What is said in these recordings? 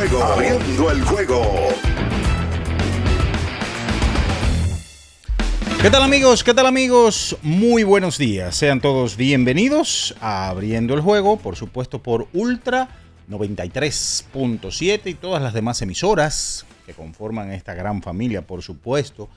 Abriendo el juego. ¿Qué tal amigos? ¿Qué tal amigos? Muy buenos días. Sean todos bienvenidos a Abriendo el Juego, por supuesto por Ultra 93.7 y todas las demás emisoras que conforman esta gran familia, por supuesto.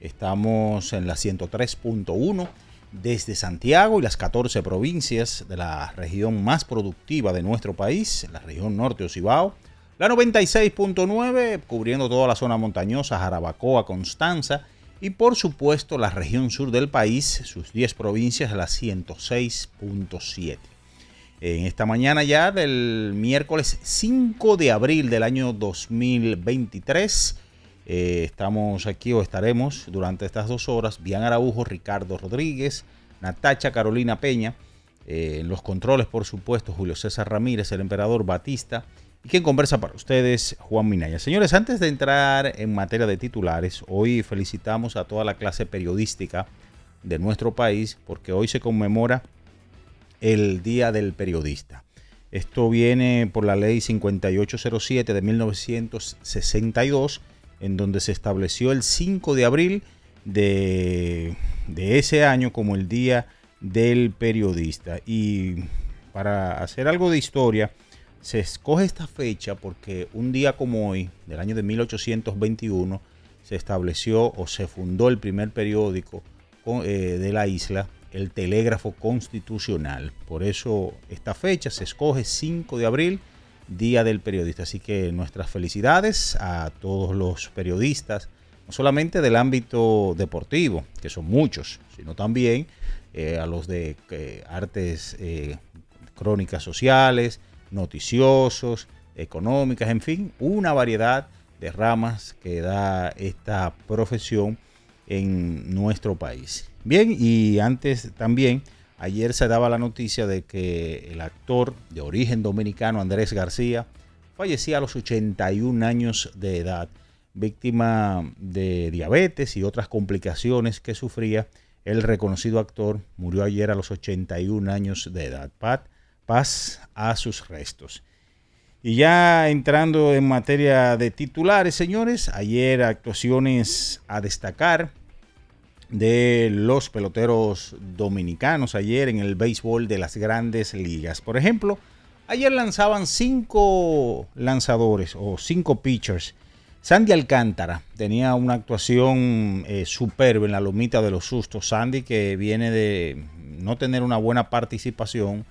Estamos en la 103.1 desde Santiago y las 14 provincias de la región más productiva de nuestro país, la región norte Ocibao, la 96.9 cubriendo toda la zona montañosa, Jarabacoa, Constanza y por supuesto la región sur del país, sus 10 provincias, la 106.7. En esta mañana ya del miércoles 5 de abril del año 2023, eh, estamos aquí o estaremos durante estas dos horas. Bian Araujo, Ricardo Rodríguez, Natacha Carolina Peña. Eh, en los controles, por supuesto, Julio César Ramírez, el emperador Batista. Y quien conversa para ustedes, Juan Minaya. Señores, antes de entrar en materia de titulares, hoy felicitamos a toda la clase periodística de nuestro país porque hoy se conmemora el Día del Periodista. Esto viene por la ley 5807 de 1962 en donde se estableció el 5 de abril de, ese año como el Día del Periodista. Y para hacer algo de historia, se escoge esta fecha porque un día como hoy, del año de 1821, se estableció o se fundó el primer periódico eh, de la isla, el Telégrafo Constitucional. Por eso esta fecha se escoge 5 de abril Día del Periodista. Así que nuestras felicidades a todos los periodistas, no solamente del ámbito deportivo, que son muchos, sino también eh, a los de eh, artes, crónicas sociales, noticiosos, económicas, en fin, una variedad de ramas que da esta profesión en nuestro país. Bien, y antes también Ayer se daba la noticia de que el actor de origen dominicano Andrés García fallecía a los 81 años de edad, víctima de diabetes y otras complicaciones que sufría. El reconocido actor murió ayer a los 81 años de edad. Paz a sus restos. Y ya entrando en materia de titulares, señores, ayer actuaciones a destacar de los peloteros dominicanos ayer en el béisbol de las grandes ligas. Por ejemplo, ayer lanzaban cinco lanzadores o cinco pitchers. Sandy Alcántara tenía una actuación eh, superba en la lomita de los sustos. Sandy que viene de no tener una buena participación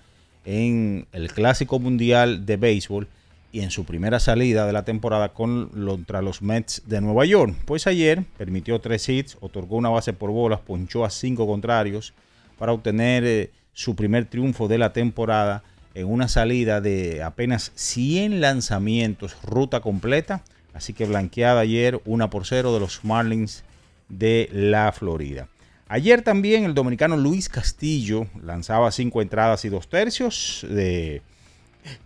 en el Clásico Mundial de Béisbol y en su primera salida de la temporada contra los Mets de Nueva York. Pues ayer permitió tres hits, otorgó una base por bolas, ponchó a cinco contrarios para obtener eh, su primer triunfo de la temporada en una salida de apenas 100 lanzamientos, ruta completa. Así que blanqueada ayer una por cero de los Marlins de la Florida. Ayer también el dominicano Luis Castillo lanzaba cinco entradas y dos tercios de,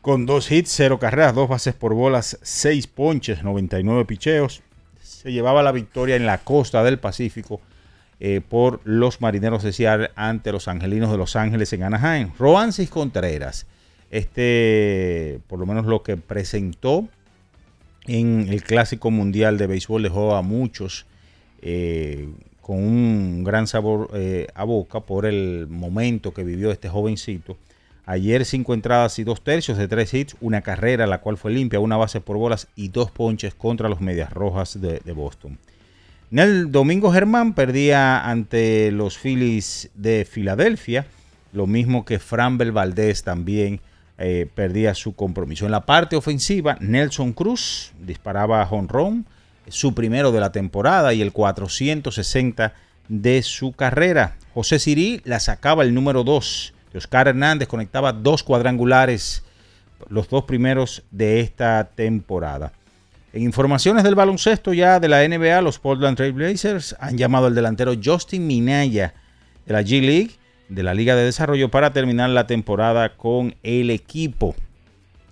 con dos hits, cero carreras, dos bases por bolas, seis ponches, 99 picheos. Se llevaba la victoria en la costa del Pacífico eh, por los marineros de Seattle ante los angelinos de Los Ángeles en Anaheim. Roansis Contreras, este, por lo menos lo que presentó en el Clásico Mundial de Béisbol dejó a muchos eh, con un gran sabor eh, a boca por el momento que vivió este jovencito. Ayer cinco entradas y dos tercios de tres hits, una carrera la cual fue limpia, una base por bolas y dos ponches contra los Medias Rojas de, Boston. En el domingo Germán perdía ante los Phillies de Filadelfia, lo mismo que Framber Valdés también eh, perdía su compromiso. En la parte ofensiva, Nelson Cruz disparaba a honrón su primero de la temporada y el 460 de su carrera. José Sirí la sacaba el número 2. Oscar Hernández conectaba dos cuadrangulares, los dos primeros de esta temporada. En informaciones del baloncesto ya de la NBA, los Portland Trail Blazers han llamado al delantero Justin Minaya de la G League, de la Liga de Desarrollo, para terminar la temporada con el equipo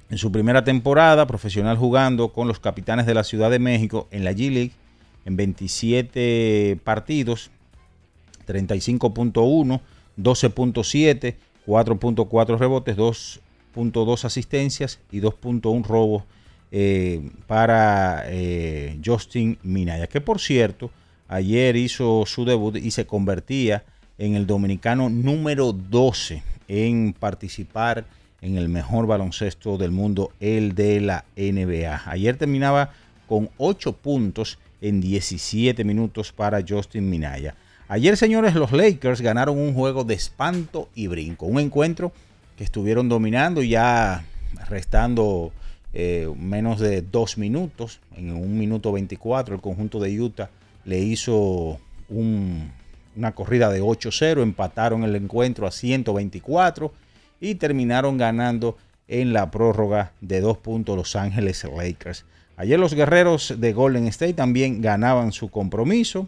en su primera temporada profesional jugando con los capitanes de la Ciudad de México en la G-League en 27 partidos, 35.1, 12.7, 4.4 rebotes, 2.2 asistencias y 2.1 robos eh, para eh, Justin Minaya, que por cierto ayer hizo su debut y se convertía en el dominicano número 12 en participar en el mejor baloncesto del mundo, el de la NBA. Ayer terminaba con 8 puntos en 17 minutos para Justin Minaya. Ayer, señores, los Lakers ganaron un juego de espanto y brinco. Un encuentro que estuvieron dominando ya restando eh, menos de 2 minutos. En un minuto 24 el conjunto de Utah le hizo una corrida de 8-0. Empataron el encuentro a 124 y terminaron ganando en la prórroga de dos puntos Los Ángeles Lakers. Ayer los guerreros de Golden State también ganaban su compromiso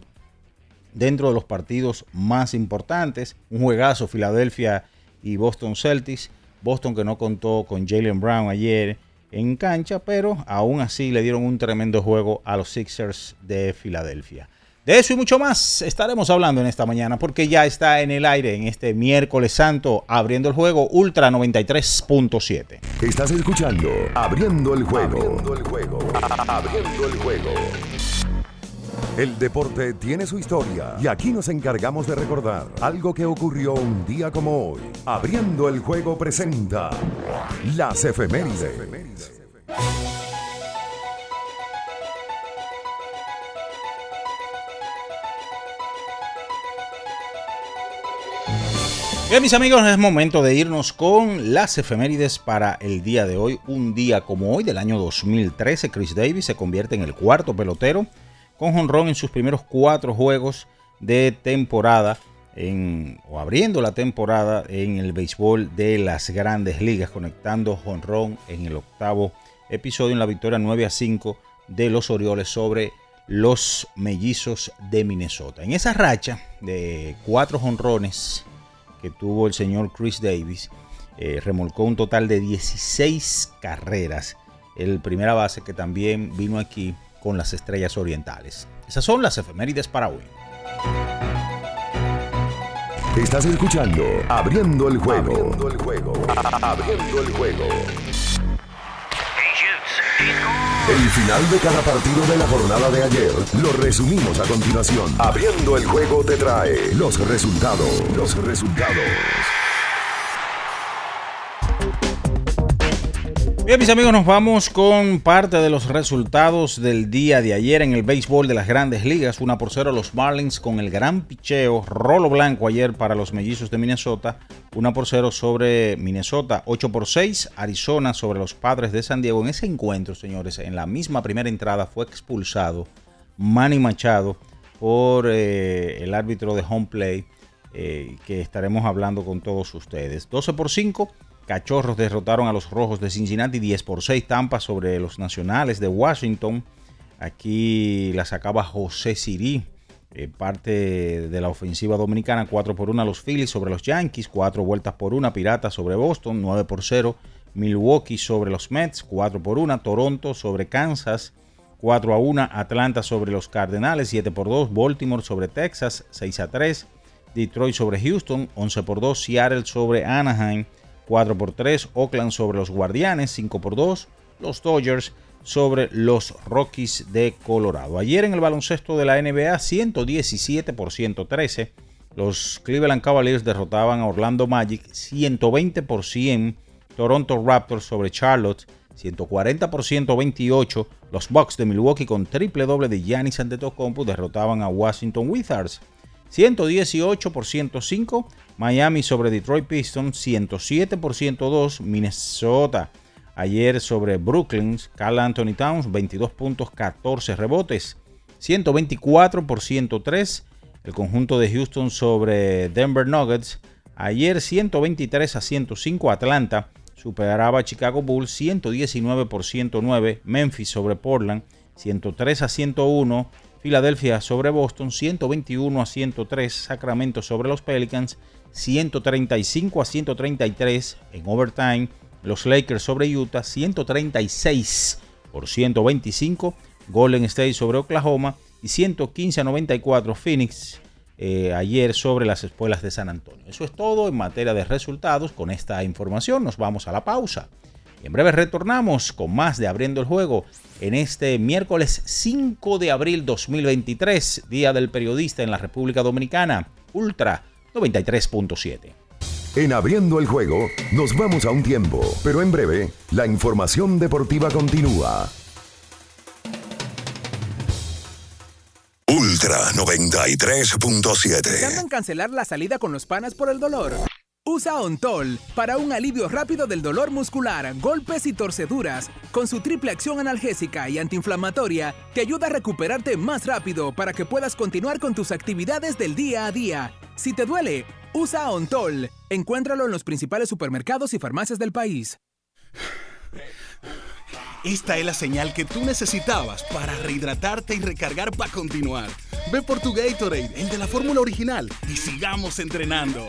dentro de los partidos más importantes. Un juegazo Filadelfia y Boston Celtics. Boston que no contó con Jalen Brown ayer en cancha, pero aún así le dieron un tremendo juego a los Sixers de Filadelfia. De eso y mucho más estaremos hablando en esta mañana porque ya está en el aire en este miércoles santo abriendo el juego Ultra 93.7. Estás escuchando Abriendo el juego. Abriendo el juego. Abriendo el juego. El deporte tiene su historia y aquí nos encargamos de recordar algo que ocurrió un día como hoy. Abriendo el juego presenta las efemérides. Bien, mis amigos, es momento de irnos con las efemérides para el día de hoy. Un día como hoy, del año 2013, Chris Davis se convierte en el cuarto pelotero con jonrón en sus primeros cuatro juegos de temporada, en, o abriendo la temporada en el béisbol de las grandes ligas, conectando jonrón en el octavo episodio en la victoria 9 a 5 de los Orioles sobre los mellizos de Minnesota. En esa racha de cuatro jonrones que tuvo el señor Chris Davis, eh, remolcó un total de 16 carreras. El primera base que también vino aquí con las estrellas orientales. Esas son las efemérides para hoy. Estás escuchando Abriendo el juego. Abriendo el juego. Abriendo el juego. El final de cada partido de la jornada de ayer lo resumimos a continuación. Abriendo el juego te trae los resultados. Los resultados. Bien, mis amigos, nos vamos con parte de los resultados del día de ayer en el béisbol de las grandes ligas. Una por cero los Marlins con el gran picheo, rolo blanco ayer para los mellizos de Minnesota. Una por cero sobre Minnesota, 8 por 6. Arizona sobre los padres de San Diego. En ese encuentro, señores, en la misma primera entrada fue expulsado Manny Machado por eh, el árbitro de home play, eh, que estaremos hablando con todos ustedes. 12 por 5. Cachorros derrotaron a los Rojos de Cincinnati 10 por 6 Tampa sobre los Nacionales de Washington. Aquí la sacaba José Sirí eh, parte de la ofensiva dominicana, 4 por 1 a los Phillies sobre los Yankees, 4 vueltas por 1 Piratas sobre Boston, 9 por 0 Milwaukee sobre los Mets, 4 por 1 Toronto sobre Kansas, 4 a 1 Atlanta sobre los Cardenales, 7 por 2 Baltimore sobre Texas, 6 a 3 Detroit sobre Houston, 11 por 2 Seattle sobre Anaheim, 4 por 3 Oakland sobre los Guardianes, 5 por 2 los Dodgers sobre los Rockies de Colorado. Ayer en el baloncesto de la NBA, 117 por 113, los Cleveland Cavaliers derrotaban a Orlando Magic 120 por 100, Toronto Raptors sobre Charlotte 140 por 128, los Bucks de Milwaukee con triple doble de Giannis Antetokounmpo derrotaban a Washington Wizards 118 por 105, Miami sobre Detroit Pistons 107 por 102, Minnesota Ayer sobre Brooklyn, Carl Anthony Towns, 22 puntos, 14 rebotes, 124 por 103. El conjunto de Houston sobre Denver Nuggets. Ayer 123 a 105 Atlanta superaba a Chicago Bulls 119 por 109. Memphis sobre Portland 103 a 101. Filadelfia sobre Boston 121 a 103. Sacramento sobre los Pelicans 135 a 133 en overtime. Los Lakers sobre Utah 136 por 125. Golden State sobre Oklahoma y 115 a 94 Phoenix eh, ayer sobre las espuelas de San Antonio. Eso es todo en materia de resultados. Con esta información nos vamos a la pausa. Y en breve retornamos con más de Abriendo el Juego en este miércoles 5 de abril 2023, Día del Periodista en la República Dominicana, Ultra 93.7. En abriendo el juego, nos vamos a un tiempo, pero en breve, la información deportiva continúa. Ultra 93.7. ¿Pensando en cancelar la salida con los panas por el dolor? Usa Ontol para un alivio rápido del dolor muscular, golpes y torceduras. Con su triple acción analgésica y antiinflamatoria, te ayuda a recuperarte más rápido para que puedas continuar con tus actividades del día a día. Si te duele, Usa Ontol. Encuéntralo en los principales supermercados y farmacias del país. Esta es la señal que tú necesitabas para rehidratarte y recargar para continuar. Ve por tu Gatorade, el de la fórmula original, y sigamos entrenando.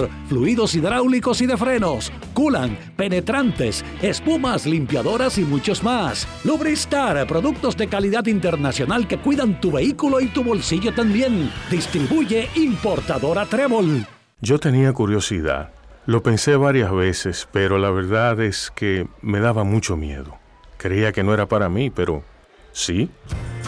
fluidos hidráulicos y de frenos, culan, penetrantes, espumas, limpiadoras y muchos más. Lubristar, productos de calidad internacional que cuidan tu vehículo y tu bolsillo también. Distribuye importadora Trébol. Yo tenía curiosidad. Lo pensé varias veces, pero la verdad es que me daba mucho miedo. Creía que no era para mí, pero sí.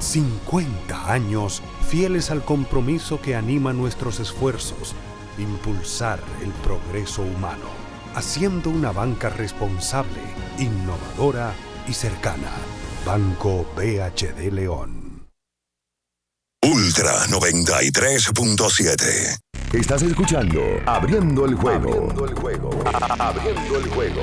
50 años fieles al compromiso que anima nuestros esfuerzos impulsar el progreso humano, haciendo una banca responsable, innovadora y cercana. Banco BHD León. Ultra 93.7. Estás escuchando Abriendo el juego. Abriendo el juego. Abriendo el juego.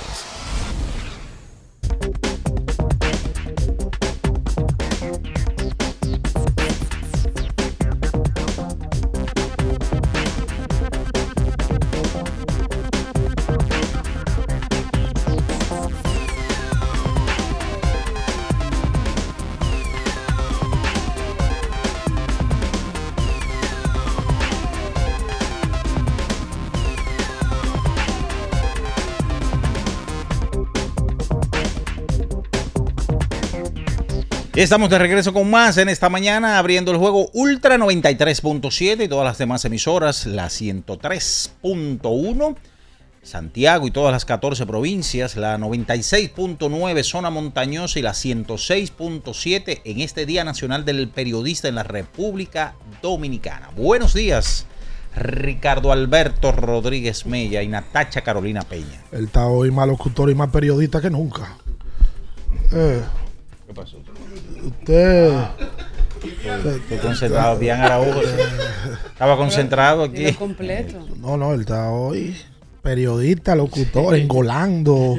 Estamos de regreso con más en esta mañana, abriendo el juego Ultra 93.7 y todas las demás emisoras, la 103.1, Santiago y todas las 14 provincias, la 96.9 zona montañosa y la 106.7 en este Día Nacional del Periodista en la República Dominicana. Buenos días. Ricardo Alberto Rodríguez Mella y Natacha Carolina Peña. Él está hoy más locutor y más periodista que nunca. Eh. ¿Qué pasó? Usted. Estoy concentrado, bien Araújo. Estaba concentrado aquí. completo. No, no, él está hoy periodista, locutor, engolando.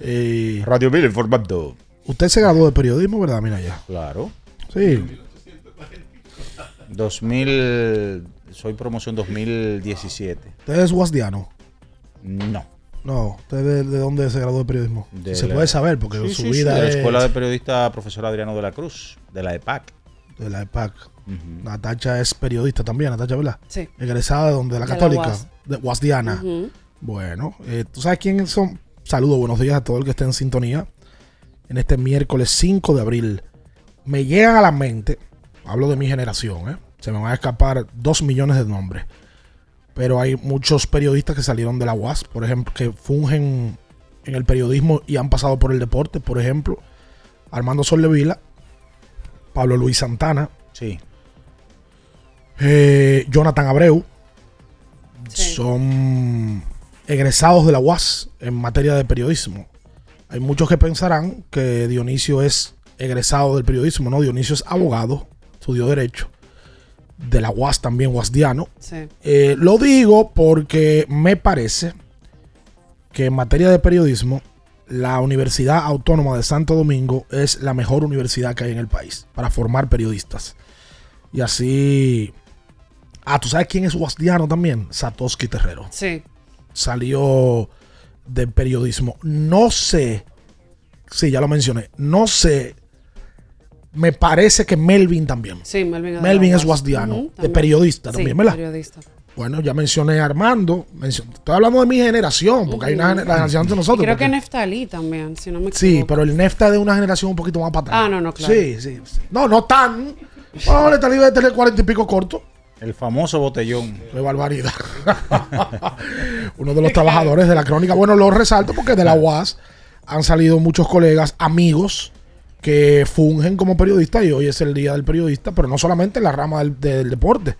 Eh, Radio Mil informando. Usted se graduó de periodismo, ¿verdad? Mira ya. Claro. Sí. 2000. Soy promoción 2017. ¿Usted es guasdiano? No. No, ¿usted de, de dónde se graduó de periodismo? De se la- puede saber, porque Sí, su sí, sí, vida de la es Escuela de Periodista Profesor Adriano de la Cruz, de la EPAC. de la EPAC. Natacha es periodista también, Natacha, ¿verdad? Sí. Egresada de donde, de la De la Católica, UAS. de Guasdiana. Bueno, eh, ¿tú sabes quiénes son? Saludos, buenos días a todo el que esté en sintonía. En este miércoles 5 de abril, me llegan a la mente, hablo de mi generación, ¿eh? se me van a escapar dos millones de nombres. Pero hay muchos periodistas que salieron de la UAS, por ejemplo, que fungen en el periodismo y han pasado por el deporte. Por ejemplo, Armando Soldevila, Pablo Luis Santana, Sí. eh, Jonathan Abreu son egresados de la UAS en materia de periodismo. Hay muchos que pensarán que Dionisio es egresado del periodismo, no, Dionisio es abogado, estudió derecho, de la UAS también, UASdiano. Sí. Eh, lo digo porque me parece que en materia de periodismo, la Universidad Autónoma de Santo Domingo es la mejor universidad que hay en el país para formar periodistas. Y así. Ah, ¿tú sabes quién es Guasdiano también? Satoshi Terrero. Sí. Salió de periodismo. No sé. Sí, ya lo mencioné. No sé. Me parece que Melvin también. Sí, Melvin. Melvin es UAS. guasdiano, de también. periodista Sí, también, ¿verdad? periodista. Bueno, ya mencioné a Armando. mencio- Estoy hablando de mi generación, porque hay una la generación de nosotros. Y creo porque- que Neftalí también, si no me equivoco. Sí, pero el Nefta es de una generación un poquito más para atrás. Ah, no, no, claro. Sí, sí. sí. No, no tan. No, Neftalí debe tener cuarenta y pico corto. El famoso botellón. Qué barbaridad. Uno de los trabajadores de la crónica. Bueno, lo resalto porque de la UAS han salido muchos colegas, amigos, que fungen como periodistas y hoy es el día del periodista, pero no solamente en la rama del, del deporte,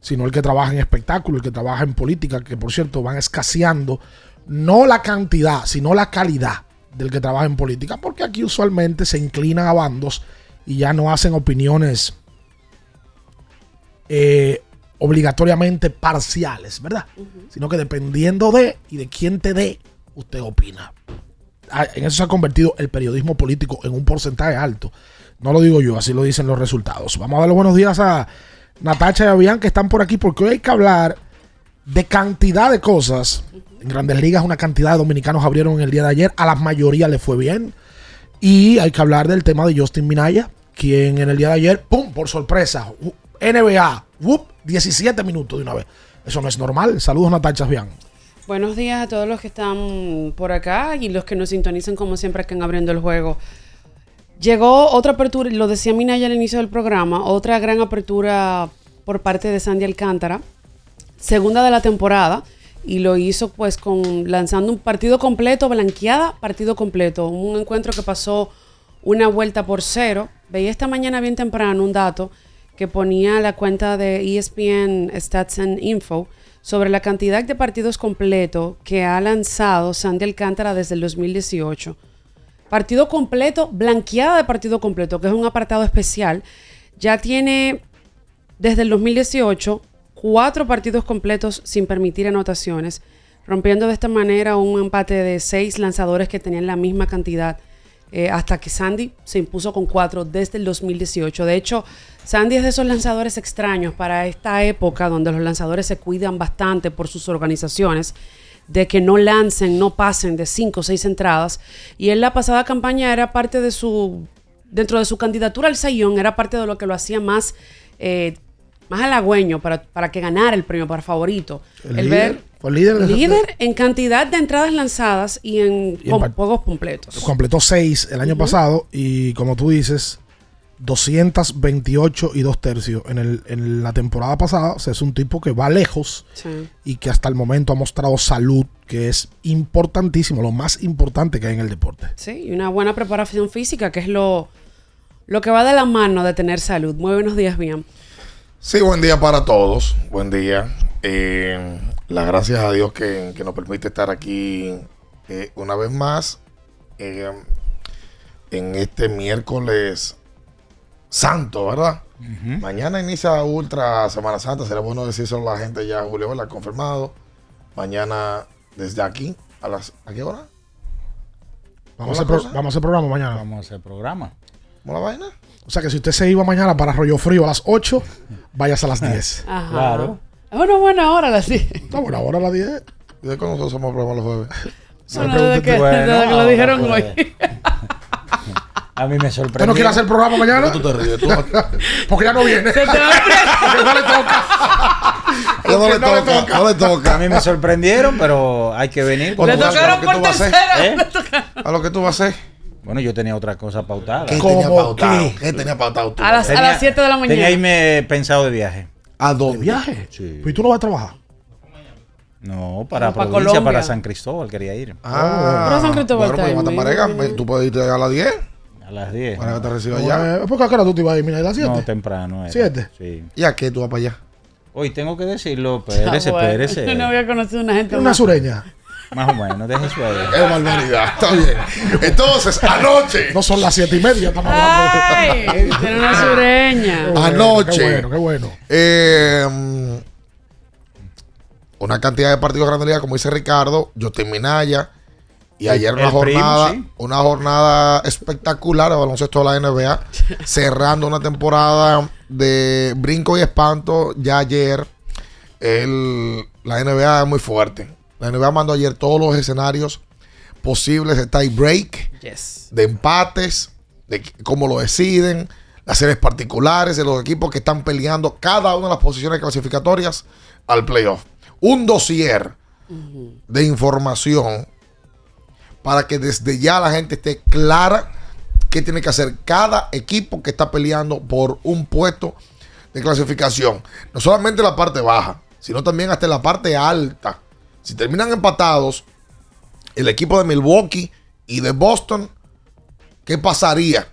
sino el que trabaja en espectáculo, el que trabaja en política, que por cierto van escaseando no la cantidad, sino la calidad del que trabaja en política, porque aquí usualmente se inclinan a bandos y ya no hacen opiniones eh, obligatoriamente parciales, ¿verdad? Sino que dependiendo de y de quién te dé, usted opina. Ah, En eso se ha convertido el periodismo político en un porcentaje alto. No lo digo yo, así lo dicen los resultados. Vamos a dar los buenos días a Natacha y a Bian que están por aquí porque hoy hay que hablar de cantidad de cosas. En grandes ligas una cantidad de dominicanos abrieron el día de ayer. A la mayoría le fue bien. Y hay que hablar del tema de Justin Minaya, quien en el día de ayer, ¡pum! Por sorpresa, NBA, ¡wup! 17 minutos de una vez. Eso no es normal. Saludos, Natacha Bian. Buenos días a todos los que están por acá y los que nos sintonizan como siempre acá en Abriendo el Juego. Llegó otra apertura, lo decía Minaya al inicio del programa, otra gran apertura por parte de Sandy Alcántara, segunda de la temporada, y lo hizo pues con lanzando un partido completo, blanqueada, partido completo, un encuentro que pasó una vuelta por cero. Veía esta mañana bien temprano un dato que ponía la cuenta de ESPN Stats and Info sobre la cantidad de partidos completos que ha lanzado Sandy Alcántara desde el 2018. Partido completo, blanqueada de partido completo, que es un apartado especial. Ya tiene desde el 2018 cuatro partidos completos sin permitir anotaciones, rompiendo de esta manera un empate de seis lanzadores que tenían la misma cantidad eh, hasta que Sandy se impuso con cuatro desde el 2018. De hecho, Sandy es de esos lanzadores extraños para esta época donde los lanzadores se cuidan bastante por sus organizaciones de que no lancen, no pasen de cinco o seis entradas. Y en la pasada campaña era parte de su, dentro de su candidatura al Sayón, era parte de lo que lo hacía más, eh, más halagüeño para, para que ganara el premio para favorito. El ver fue líder de- líder en cantidad de entradas lanzadas y en, Y juegos completos. Completó 6 el año pasado y como tú dices, 228 y 2 tercios. En, el, en la temporada pasada, o sea, es un tipo que va lejos Sí. y que hasta el momento ha mostrado salud, que es importantísimo, lo más importante que hay en el deporte. Sí, y una buena preparación física, que es lo, lo que va de la mano de tener salud. Muy buenos días, bien. Sí, buen día para todos. Buen día. Eh, las gracias a Dios que, que nos permite estar aquí eh, una vez más eh, en este miércoles santo, ¿verdad? Mañana inicia Ultra Semana Santa. Será bueno decírselo a la gente ya, Julio, ¿verdad? Confirmado. Mañana desde aquí, ¿a las a qué hora? Vamos a, hacer pro- vamos a hacer programa mañana. Vamos a hacer programa. ¿Cómo la vaina? O sea que si usted se iba mañana para Arroyo Frío a las 8, váyase a las 10. Ajá. Claro. Es una buena hora la sí. Está buena hora a las 10. ¿Y de cuándo nosotros hacemos programa los jueves? Bueno, desde que, desde que lo dijeron pues, hoy. A mí me ¿Usted sorprendió. no quiere hacer programa mañana? Tú te ríes, tú- Porque ya no viene. Se te va a Porque no le toca. No le no le toca, toca. no le toca. A mí me sorprendieron, pero hay que venir. Bueno, Le tocaron ¿qué tú por tercera. ¿Eh? ¿A lo que tú vas a hacer? Bueno, yo tenía otra cosa pautada. ¿Qué ¿Cómo tenía pautado? qué? ¿Qué tenía pautado tú? A las, a las 7 de la mañana. Tenía irme pensado de viaje. ¿A ¿De dónde? viaje? Sí. ¿Y tú no vas a trabajar? No, para No, para provincia, Colombia. para San Cristóbal quería ir. Ah, Pero San Cristóbal bueno, pues, Matamarega, me- tú puedes irte a las 10 A las 10. para que te reciba allá. Bueno, ¿Por qué a qué hora tú te ibas a ir? Mira, a las 7. No, temprano. era. ¿Siete? Sí. ¿Y a qué tú vas para allá? Hoy tengo que decirlo, Ah, espérese, espérese. Yo no había conocido una gente Una más. sureña. Más o menos, deje su ahí. ¡Qué barbaridad! Está bien. Entonces, anoche, No son las 7 y media. Estamos hablando Ay, tiene una sureña. de... Anoche. Qué bueno, qué bueno. eh, mm, una cantidad de partidos de Grandes Ligas, como dice Ricardo, Justin Minaya. Y ayer una primo, jornada, sí. una jornada espectacular de baloncesto de la NBA, cerrando una temporada de brinco y espanto. Ya ayer, el- la NBA es muy fuerte. La NBA mandó ayer todos los escenarios posibles de tie break, Yes. de empates, de cómo lo deciden, las series particulares de los equipos que están peleando cada una de las posiciones clasificatorias al playoff. Un dossier de información para que desde ya la gente esté clara qué tiene que hacer cada equipo que está peleando por un puesto de clasificación. No solamente la parte baja, sino también hasta la parte alta. Si terminan empatados, el equipo de Milwaukee y de Boston, ¿qué pasaría?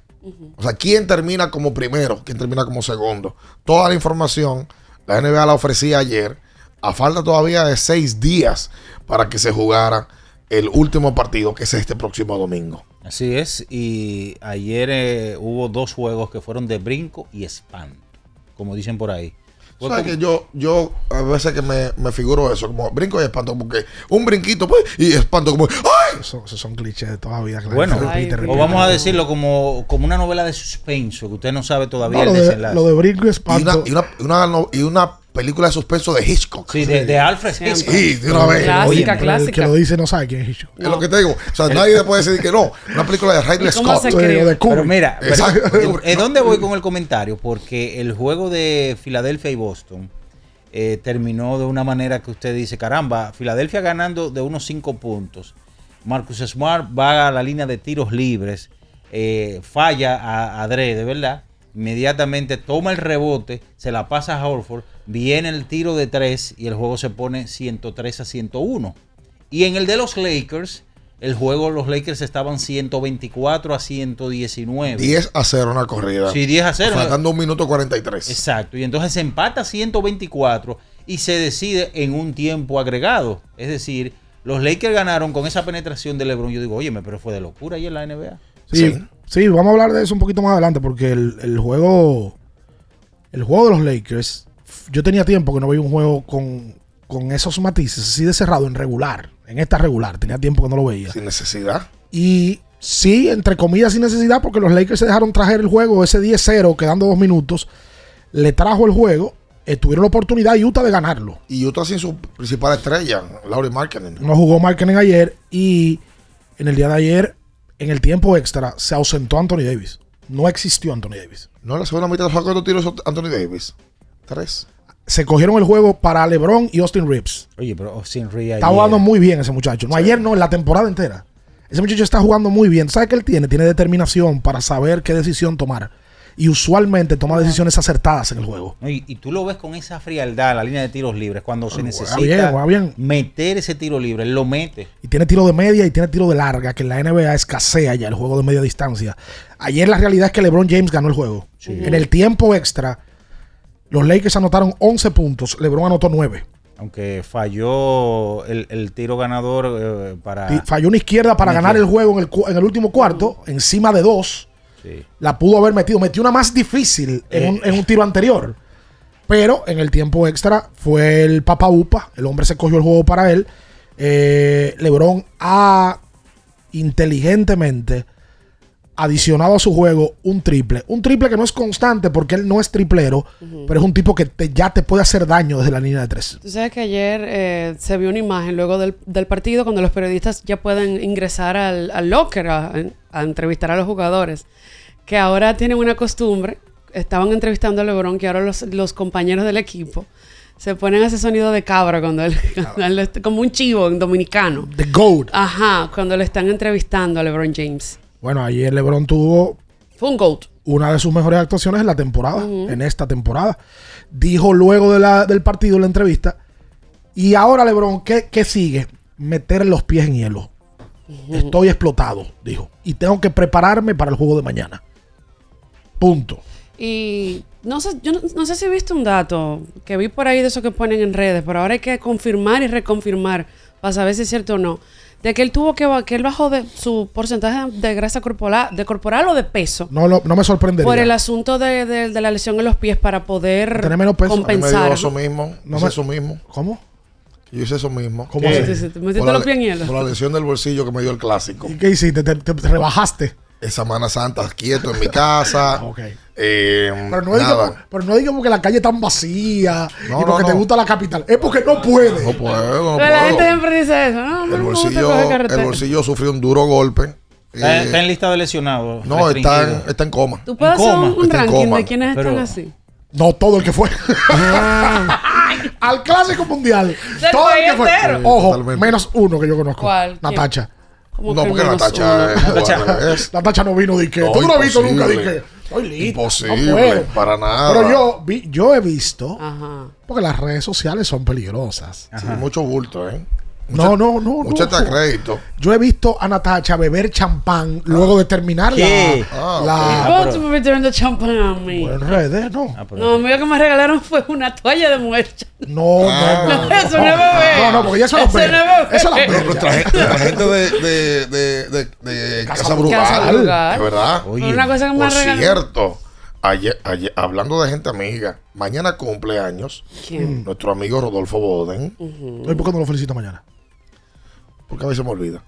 O sea, ¿quién termina como primero? ¿Quién termina como segundo? Toda la información la NBA la ofrecía ayer. A falta todavía de seis días para que se jugara el último partido, que es este próximo domingo. Así es, y ayer eh, hubo dos juegos que fueron de brinco y spam, como dicen por ahí. ¿Sabes que yo, yo a veces que me, me figuro eso, como brinco y espanto, porque un brinquito, pues, y espanto como, ¡ay! Eso- Esos son clichés de toda la vida. la Bueno, repite, repite. o vamos a decirlo como, como una novela de suspenso, que usted no sabe todavía No, el lo, de, desenlace. lo de brinco y Y una, espanto. y, una, y una no- y una película de suspenso de Hitchcock. Sí, de, de Alfred. Hitchcock. Sí, de una vez. Clásica, Oye, el clásica. que lo dice no sabe quién es Hitchcock. Es lo que te digo. O sea, nadie le puede decir que no. Una película de Ridley ¿Y cómo Scott. se Eh, escribe? de Kubrick. Pero mira, pero-. ¿en- ¿en dónde voy con el comentario? Porque el juego de Filadelfia y Boston eh, terminó de una manera que usted dice, caramba, Filadelfia ganando de unos 5 puntos. Marcus Smart va a la línea de tiros libres, eh, falla a, a Dre, de verdad. Inmediatamente toma el rebote, se la pasa a Horford, viene el tiro de tres y el juego se pone 103 a 101. Y en el de los Lakers, el juego los Lakers estaban 124 a 119. 10 a 0 una corrida. Sí, 10 a 0. Faltando un minuto 43. Exacto. Y entonces se empata 124 y se decide en un tiempo agregado. Es decir, los Lakers ganaron con esa penetración de LeBron. Yo digo, oye, pero fue de locura ahí en la NBA. Sí, sí, vamos a hablar de eso un poquito más adelante porque el, el juego el juego de los Lakers, yo tenía tiempo que no veía un juego con, con esos matices así de cerrado en regular, en esta regular, tenía tiempo que no lo veía. Sin necesidad. Y sí, entre comillas, sin necesidad, porque los Lakers se dejaron traer el juego, ese 10-0, quedando dos minutos, le trajo el juego, eh, tuvieron la oportunidad Utah de ganarlo. Y Utah sin su principal estrella, Laurie Markkinen. No jugó Markkinen ayer y en el día de ayer, en el tiempo extra, se ausentó Anthony Davis. No existió Anthony Davis. No, la segunda mitad de los tiros Anthony Davis. Tres. Se cogieron el juego para LeBron y Austin Reeves. Oye, pero Austin Reeves Está jugando muy bien ese muchacho. No, ayer no, en la temporada entera. Ese muchacho está jugando muy bien. ¿Sabe qué él tiene? Tiene determinación para saber qué decisión tomar. Y usualmente toma decisiones acertadas en el juego. Y, y tú lo ves con esa frialdad la línea de tiros libres. Cuando se juega necesita bien, bien. meter ese tiro libre, él lo mete. Y tiene tiro de media y tiene tiro de larga, que en la NBA escasea ya el juego de media distancia. Ayer la realidad es que LeBron James ganó el juego. En el tiempo extra, los Lakers anotaron 11 puntos, LeBron anotó 9. Aunque falló el, el tiro ganador eh, para. Y falló una izquierda para Una ganar el juego en el, en el último cuarto, encima de dos. Sí. La pudo haber metido. Metió una más difícil en, Eh. un, en un tiro anterior. Pero en el tiempo extra fue el Papa Upa. El hombre se cogió el juego para él. Eh, LeBron ha inteligentemente adicionado a su juego un triple. Un triple que no es constante porque él no es triplero, pero es un tipo que te- ya te puede hacer daño desde la línea de tres. Tú sabes que ayer eh, se vio una imagen luego del, del partido cuando los periodistas ya pueden ingresar al, al locker a, a entrevistar a los jugadores, que ahora tienen una costumbre, estaban entrevistando a LeBron, que ahora los, los compañeros del equipo se ponen ese sonido de cabra cuando él, cuando él est- como un chivo en dominicano. The GOAT. Ajá, cuando le están entrevistando a LeBron James. Bueno, ayer LeBron tuvo Fue un GOAT. una de sus mejores actuaciones en la temporada, en esta temporada. Dijo luego de la- del partido en la entrevista. Y ahora, Lebron, ¿qué, qué sigue? Meter los pies en hielo. Estoy explotado, dijo. Y tengo que prepararme para el juego de mañana. Punto. Y no sé, yo no, no sé si he visto un dato que vi por ahí de eso que ponen en redes, pero ahora hay que confirmar y reconfirmar para saber si es cierto o no. De que él tuvo que, que él bajó de su porcentaje de grasa corporal, de corporal o de peso. No, lo- no me sorprendería. Por el asunto de, de- de la lesión en los pies para poder Tener menos peso. Mí me compensar. dio eso mismo. No hice me- eso mismo. ¿Cómo? Yo hice eso mismo. ¿Cómo sí, te metiste los pies en hielo. Por la lesión del bolsillo que me dio el clásico. ¿Y qué hiciste? ¿Te, te- te rebajaste? Esa Semana Santa quieto en mi casa. Ok. Eh, Pero no, nada. digamos, pero no digamos que la calle es tan vacía No, y porque no, te gusta la capital. Es porque no puede. No puedo, no Pero la gente siempre dice eso, El bolsillo, el bolsillo sufrió un duro golpe. Está, Eh, está en lista de lesionados. no, está en, está en coma. Tú puedes hacer coma. un, ranking de quiénes Pero- están así. No todo el que fue. Al clásico mundial. Del todo el que fue. entero. Ojo, Totalmente. menos uno que yo conozco. ¿Cuál? ¿Quién? Natacha. ¿Cómo No, que porque Natacha uno? es Natacha- es Natacha no vino de que. No, Tú no lo has visto nunca de imposible. que. Estoy listo. Imposible, no puedo. para nada. Pero yo, vi, yo he visto. Ajá. Porque las redes sociales son peligrosas. sí, mucho bulto, ¿eh? No, no, no. Mucho no. crédito. Yo he visto a Natacha beber champán luego de terminar ¿Qué? la. Ah, la- ¿Cómo pero- tú me champán a mí? en redes, no. Ah, pero- No, a mí lo que me regalaron fue una toalla de muerta. No, no, no. No, eso no es bebé. No, no, porque ya eso es bebé. Eso Pero bebé. nuestra gente, la gente de, de, de, de, de Casa, Casa Brugal, Casa Brugal. de verdad. Oye, una cosa que me Por regalaron. cierto, ayer, ayer- hablando de gente amiga, mañana cumpleaños ¿Quién? nuestro amigo Rodolfo Boden, ¿Y por qué no lo felicito mañana? porque a veces me olvida.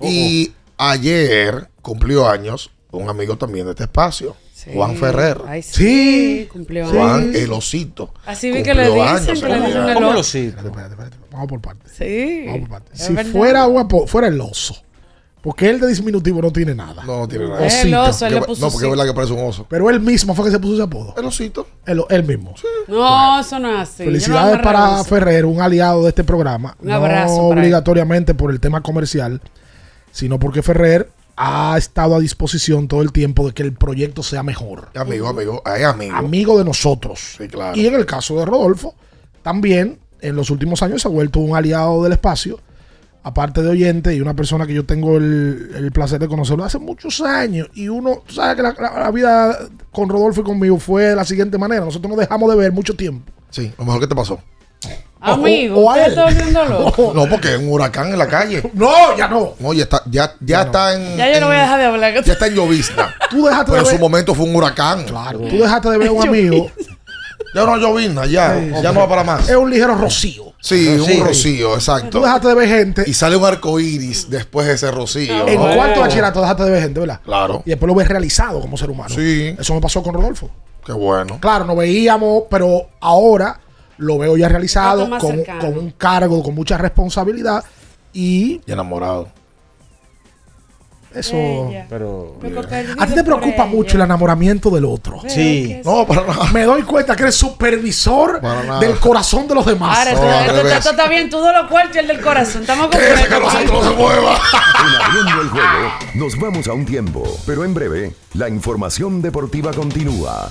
Y ayer cumplió años un amigo también de este espacio, Sí. Juan Ferrer. Ay, sí. Sí. Cumplió Juan el osito. Así vi que le dicen, años que le dicen el ¿Cómo oso. Espérate, espérate, espérate. Vamos por partes. Sí. Vamos por partes. Es Si verdad. fuera, guapo, fuera el oso. Porque él de diminutivo no tiene nada. No, no tiene nada. Es el oso, él le Que- puso no, porque es verdad que parece un oso. Pero él mismo fue que se puso ese apodo. El osito. Él, él mismo. No, eso no es así. No Felicidades para. Ferrer, un aliado de este programa. Un abrazo no para él. obligatoriamente por el tema comercial, sino porque Ferrer ha estado a disposición todo el tiempo de que el proyecto sea mejor. Amigo, amigo, ay, amigo. Amigo de nosotros. Sí, claro. Y en el caso de Rodolfo, también en los últimos años se ha vuelto un aliado del espacio, aparte de oyente y una persona que yo tengo el, el placer de conocerlo hace muchos años. Y uno, tú sabes que la, la- la vida con Rodolfo y conmigo fue de la siguiente manera. Nosotros nos dejamos de ver mucho tiempo. Sí, lo mejor que te pasó. Amigo, o a usted él. está volviendo loco. No, porque es un huracán en la calle. No, ya no. No, ya está, ya, ya está en. Ya yo no voy a dejar de hablar. Ya está en llovizna. Tú dejaste Pero de en su ver. momento fue un huracán. Claro, tú dejaste de ver a un amigo. Ya no llovizna, ya. Sí, ya sí. no va para más. Es un ligero rocío. Sí, Rocío. un rocío, exacto. Tú dejaste de ver gente. Y sale un arco iris después de ese rocío. En ¿no? cuarto bachillerato dejaste de ver gente, ¿verdad? Claro. Y después lo ves realizado como ser humano. Sí. Eso me pasó con Rodolfo. Qué bueno. Claro, nos veíamos, pero ahora lo veo ya realizado con, con un cargo, con mucha responsabilidad. Y Y enamorado. eso. Bella. Pero. A ti te preocupa ella. mucho el enamoramiento del otro. Sí. No, para nada. Me doy cuenta que eres supervisor del corazón de los demás. Ahora, No, esto, está bien, tú lo cuartos y el del corazón. Estamos Ese que nosotros no se mueva. En abriendo el juego, nos vamos a un tiempo, pero en breve, la información deportiva continúa.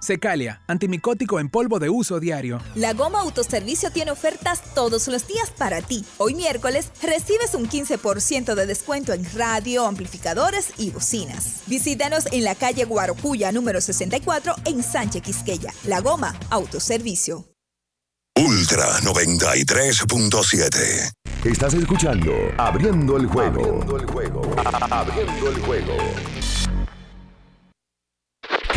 Secalia, antimicótico en polvo de uso diario. La Goma Autoservicio tiene ofertas todos los días para ti. Hoy miércoles recibes un 15% de descuento en radio, amplificadores y bocinas. Visítanos en la calle Guarocuya número 64 en Sánchez Quisqueya. La Goma Autoservicio. Ultra 93.7. Estás escuchando Abriendo el juego. Abriendo el juego. Abriendo el juego.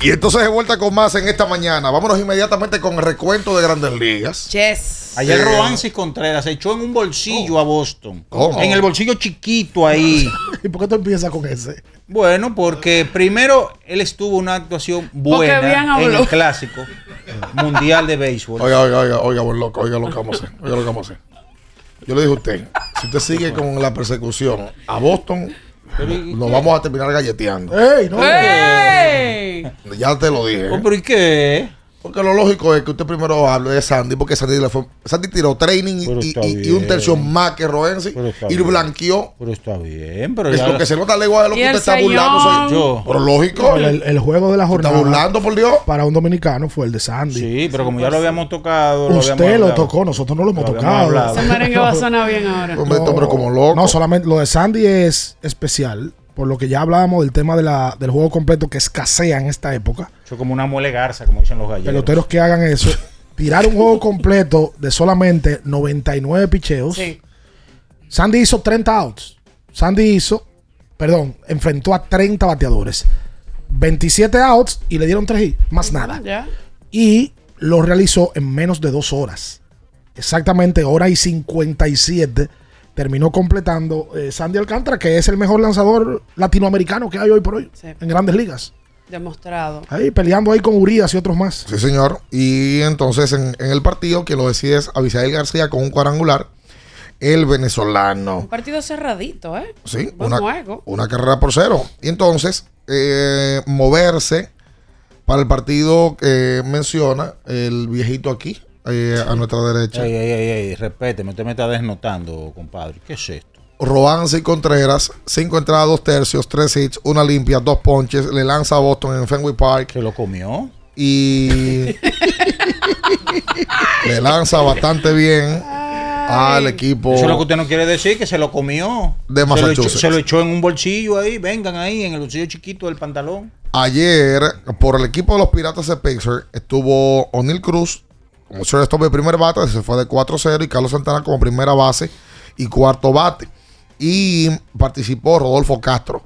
Y entonces de vuelta con más en esta mañana. Vámonos inmediatamente con el recuento de grandes ligas. Yes. Ayer Eh, Roansis Contreras se echó en un bolsillo a Boston. ¿Cómo? En el bolsillo chiquito ahí. ¿Y por qué tú empiezas con ese? Bueno, porque primero él estuvo una actuación buena bien en el clásico mundial de béisbol. Oiga, oiga, oiga, oiga, buen loco, oiga lo que vamos a hacer. Oiga lo que vamos a hacer. Yo le dije a usted, si usted sigue con la persecución a Boston, nos vamos a terminar galleteando. ¡Ey, no! ¡Ey! Ya te lo dije. Oh, ¿Pero y qué? Porque lo lógico es que usted primero hable de Sandy, porque Sandy, le fue, Sandy tiró training Pero y, está y- y un tercio más que Roensi Pero está y lo blanqueó. Pero está bien, pero Es ya lo que se nota legua de lo que usted está burlando. soy Yo. Pero lógico. El, el juego de la ¿Se está jornada burlando, por Dios? para un dominicano fue el de Sandy. Sí, pero como ya lo habíamos tocado. lo Usted habíamos lo tocó, nosotros no lo hemos Lo tocado. Ese merengue va a sonar bien ahora. Hombre como loco. No, solamente lo de Sandy es especial, por lo que ya hablábamos del tema de la, del juego completo que escasea en esta época. Eso como una muele garza, como dicen los gallegos. Peloteros que hagan eso, tirar un juego completo de solamente 99 picheos. Sí. Sandy hizo 30 outs. Sandy hizo, perdón, enfrentó a 30 bateadores. 27 outs y le dieron 3 hits, más nada. Y lo realizó en menos de dos horas. Exactamente hora y 57 terminó completando eh, Sandy Alcántara, que es el mejor lanzador latinoamericano que hay hoy por hoy Sí. en grandes ligas. Demostrado. Ahí peleando ahí con Urias y otros más. Sí, señor. Y entonces en, en el partido, quien lo decide es Abisail García con un cuadrangular. El venezolano. Un partido cerradito, ¿eh? Sí, Buen una, juego. una carrera por cero. Y entonces, eh, moverse para el partido que menciona el viejito aquí, a nuestra derecha. Ey, ey, ey, ey, respéteme, usted me está desnotando, compadre. ¿Qué es esto? Roansi Contreras, cinco entradas, dos tercios, tres hits, una limpia, dos ponches. Le lanza a Boston en Fenway Park. ¿Se lo comió? Y le lanza bastante bien al equipo. Eso es lo que usted no quiere decir, que se lo comió. De Se lo echó- Massachusetts. Se lo echó en un bolsillo ahí, vengan ahí, en el bolsillo chiquito del pantalón. Ayer, por el equipo de los Piratas de Pittsburgh, estuvo O'Neill Cruz como shortstop de primer bate, se fue de 4-0, y Carlos Santana como primera base y cuarto bate. Y participó Rodolfo Castro.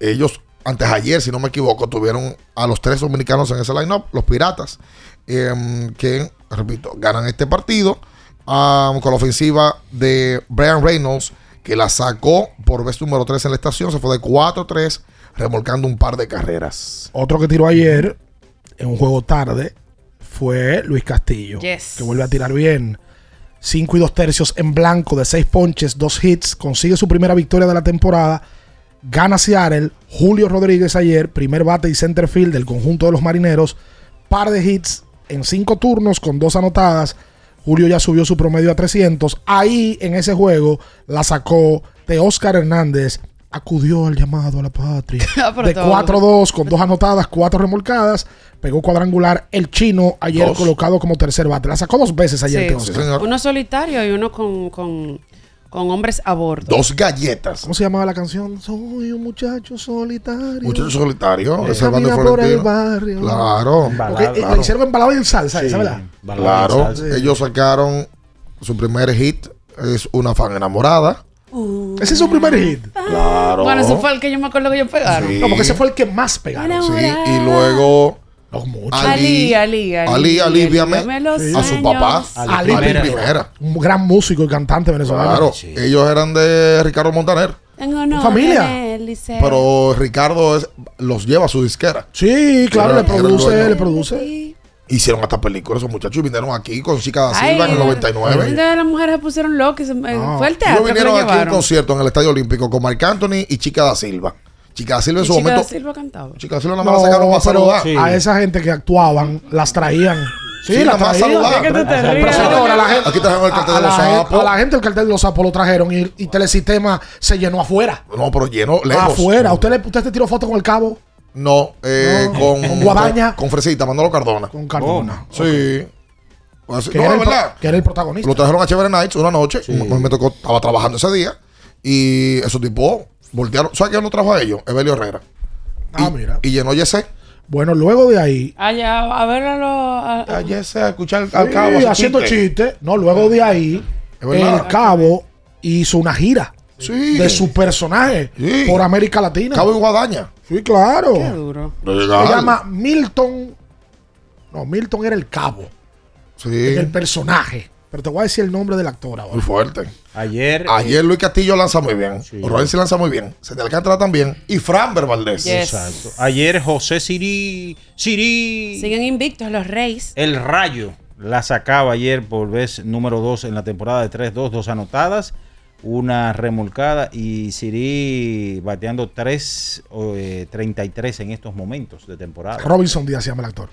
Ellos, antes ayer, si no me equivoco, tuvieron a los tres dominicanos en ese line-up, los Piratas, em, que, repito, ganan este partido con la ofensiva de Brian Reynolds, que la sacó por vez número 3 en la estación, se fue de 4-3, remolcando un par de carreras. Otro que tiró ayer en un juego tarde fue Luis Castillo. Yes. Que vuelve a tirar bien. 5 y 2 tercios en blanco de 6 ponches, 2 hits. Consigue su primera victoria de la temporada. Gana Seattle. Julio Rodríguez ayer, primer bate y center field del conjunto de los marineros. Par de hits en 5 turnos con 2 anotadas. Julio ya subió su promedio a 300. Ahí en ese juego la sacó de Oscar Hernández. Acudió al llamado a la patria. Ah, de todo. 4-2 con dos anotadas, cuatro remolcadas. Pegó cuadrangular el chino ayer Dos. colocado como tercer bate. La sacó dos veces ayer. Sí. Uno solitario y uno con, con, con hombres a bordo. Dos galletas. ¿Cómo se llamaba la canción? Soy un muchacho solitario. Muchacho solitario, camina por el barrio. Claro, Porque, eh, claro. Lo hicieron en balada y en salsa, Sí. esa, ¿verdad? Claro, Sí. ellos sacaron su primer hit, es una fan enamorada. Ese es su primer hit. Claro. Bueno, ese fue el que yo me acuerdo que ellos pegaron. Sí. No, porque ese fue el que más pegaron. Sí, y luego Ali, Ali, Ali. Ali, aliviame aliviame los a su papá, Ali Ali Primera. Primera. Un gran músico y cantante venezolano. Claro, ellos eran de Ricardo Montaner, Tengo honor Familia. en el liceo. pero Ricardo es- los lleva a su disquera. Sí, claro, Era- le produce, le produce. Hicieron hasta películas esos muchachos y vinieron aquí con Chica da Ay, Silva en el la- 99. Entonces las mujeres se pusieron locas. y se- eh, Fue el teatro Ellos que vinieron lo aquí a un concierto en el Estadio Olímpico con Marc Anthony y Chica da Silva. Chica da Silva en su Chica da momento. Silva cantaba. Chica da Silva nada más la sacaron No, para pero saludar. a esa gente que actuaban, las traían. Sí, Sí, las nada más saludar. ¿Qué que tú te Pero ríes? señora, la gente, Aquí trajeron el cartel a, de los la gente, sapos. a la gente el cartel de los sapos lo trajeron y, y Telesistema se llenó afuera. No, pero lleno lejos. Afuera. ¿Usted, le, ¿Usted te tiró foto con el cabo? No, eh, No. con, Con Guadaña. Con, Fresita, Manolo Cardona. Con Cardona. Sí. Pues, Que, no, era verdad. que era el protagonista. Lo trajeron a Chévere Nights una noche. Me, me tocó, estaba trabajando ese día. Y esos tipos voltearon. ¿Sabes quién lo trajo a ellos? Evelio Herrera. Ah, mira. Y llenó Yese. Bueno, luego de ahí, Allá, a ver a los. a- A Yese a escuchar sí, al cabo. haciendo chiste. chistes. No, luego de ahí, el cabo hizo una gira. Sí. de su personaje Sí. por América Latina. Cabo y Guadaña. Sí, claro. Qué duro. Se llama Milton. No, Milton era el cabo. Sí. En el personaje. Pero te voy a decir el nombre del actor ahora. Muy fuerte. Ayer. Ayer Luis Castillo lanza muy bien. Robinson lanza muy bien. Se te Alcántara también. Y Fran Valdés. Yes. Exacto. Ayer José Siri. Siri. Siguen invictos los Reyes. El Rayo la sacaba ayer por vez número 2 en la temporada de 3-2, dos anotadas, una remolcada y Siri bateando 3, eh, 33 en estos momentos de temporada. Robinson Díaz se llama el actor.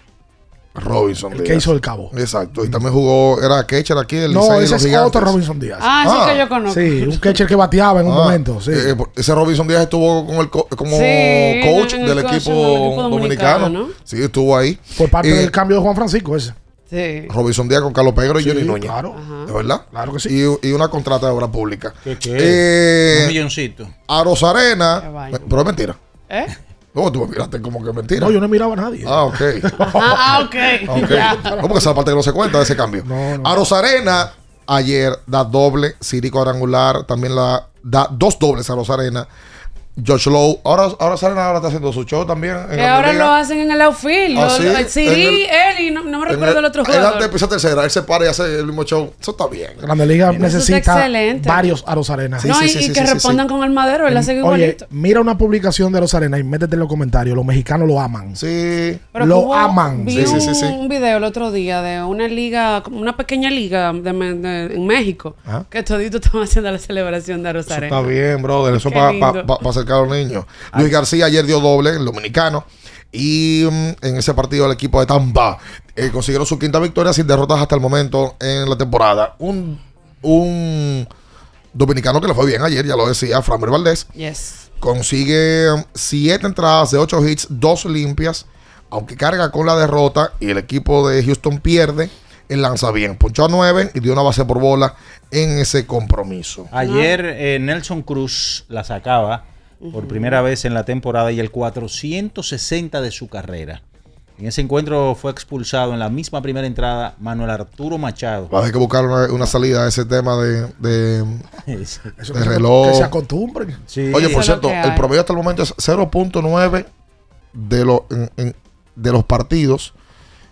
Robinson El que Díaz. hizo el cabo. Exacto. Y también jugó, era catcher aquí No, ese es Gigantes. otro Robinson Díaz. Ah, ese que yo conozco. Sí, un catcher que bateaba en un Ah, momento. Sí. eh, ese Robinson Díaz estuvo con el co- como Sí, coach el- en el del coach equipo, dominicano. dominicano, ¿no? Sí, estuvo ahí. Por parte Eh, del cambio de Juan Francisco ese. Sí. Robinson Díaz con Carlos Pegro y Sí, Johnny Núñez. claro. ¿De verdad? Claro que sí. Y, y una contrata de obra pública. ¿Qué, qué? Eh, Un milloncito. a Rosarena. Pero es mentira. ¿Eh? No, tú me miraste como que es mentira. No, yo no miraba a nadie. Ah, ok. Ah, ok. Ok. Ya. No, porque esa parte que no se cuenta de ese cambio. A Rosarena, ayer da doble, Siri cuadrangular, también la da dos dobles a Rosarena. Josh Lowe, ahora, ahora Rosarena ahora está haciendo su show también. En Grandes ahora lo hacen en el outfield. Ah, Lo- sí, el el- él y no, no me recuerdo el, otro Él antes de jugador. empezar tercera, él se para y hace el mismo show. Eso está bien. Grande Liga Eso necesita varios a Rosarena. no, y, y que respondan con el madero, él hace Oye, igualito. mira una publicación de Rosarena y métete en los comentarios. Los mexicanos lo aman. Sí. Pero lo aman. Vi un, un video el otro día de una liga, como una pequeña liga de, en México, Ajá. que todito estaban haciendo la celebración de Eso Rosarena. está bien, brother. Eso para lindo. acercar a los niños. Luis García ayer dio doble, el dominicano. Y mm, en ese partido el equipo de Tampa eh, consiguieron su quinta victoria sin derrotas hasta el momento en la temporada. Un, un dominicano que le fue bien ayer, ya lo decía, Framber Valdés. Yes. Consigue mm, siete entradas de ocho hits, dos limpias, aunque carga con la derrota y el equipo de Houston pierde. Él lanza bien, ponchó a nueve y dio una base por bola en ese compromiso. Ayer eh, Nelson Cruz la sacaba por primera vez en la temporada y el 460 de su carrera. En ese encuentro fue expulsado en la misma primera entrada Manuel Arturo Machado. Va a haber que buscar una, una salida a ese tema de, de, reloj. Que se acostumbren. Sí. Oye, por cierto, el promedio hasta el momento es 0.9 de, lo- en- en- de los partidos.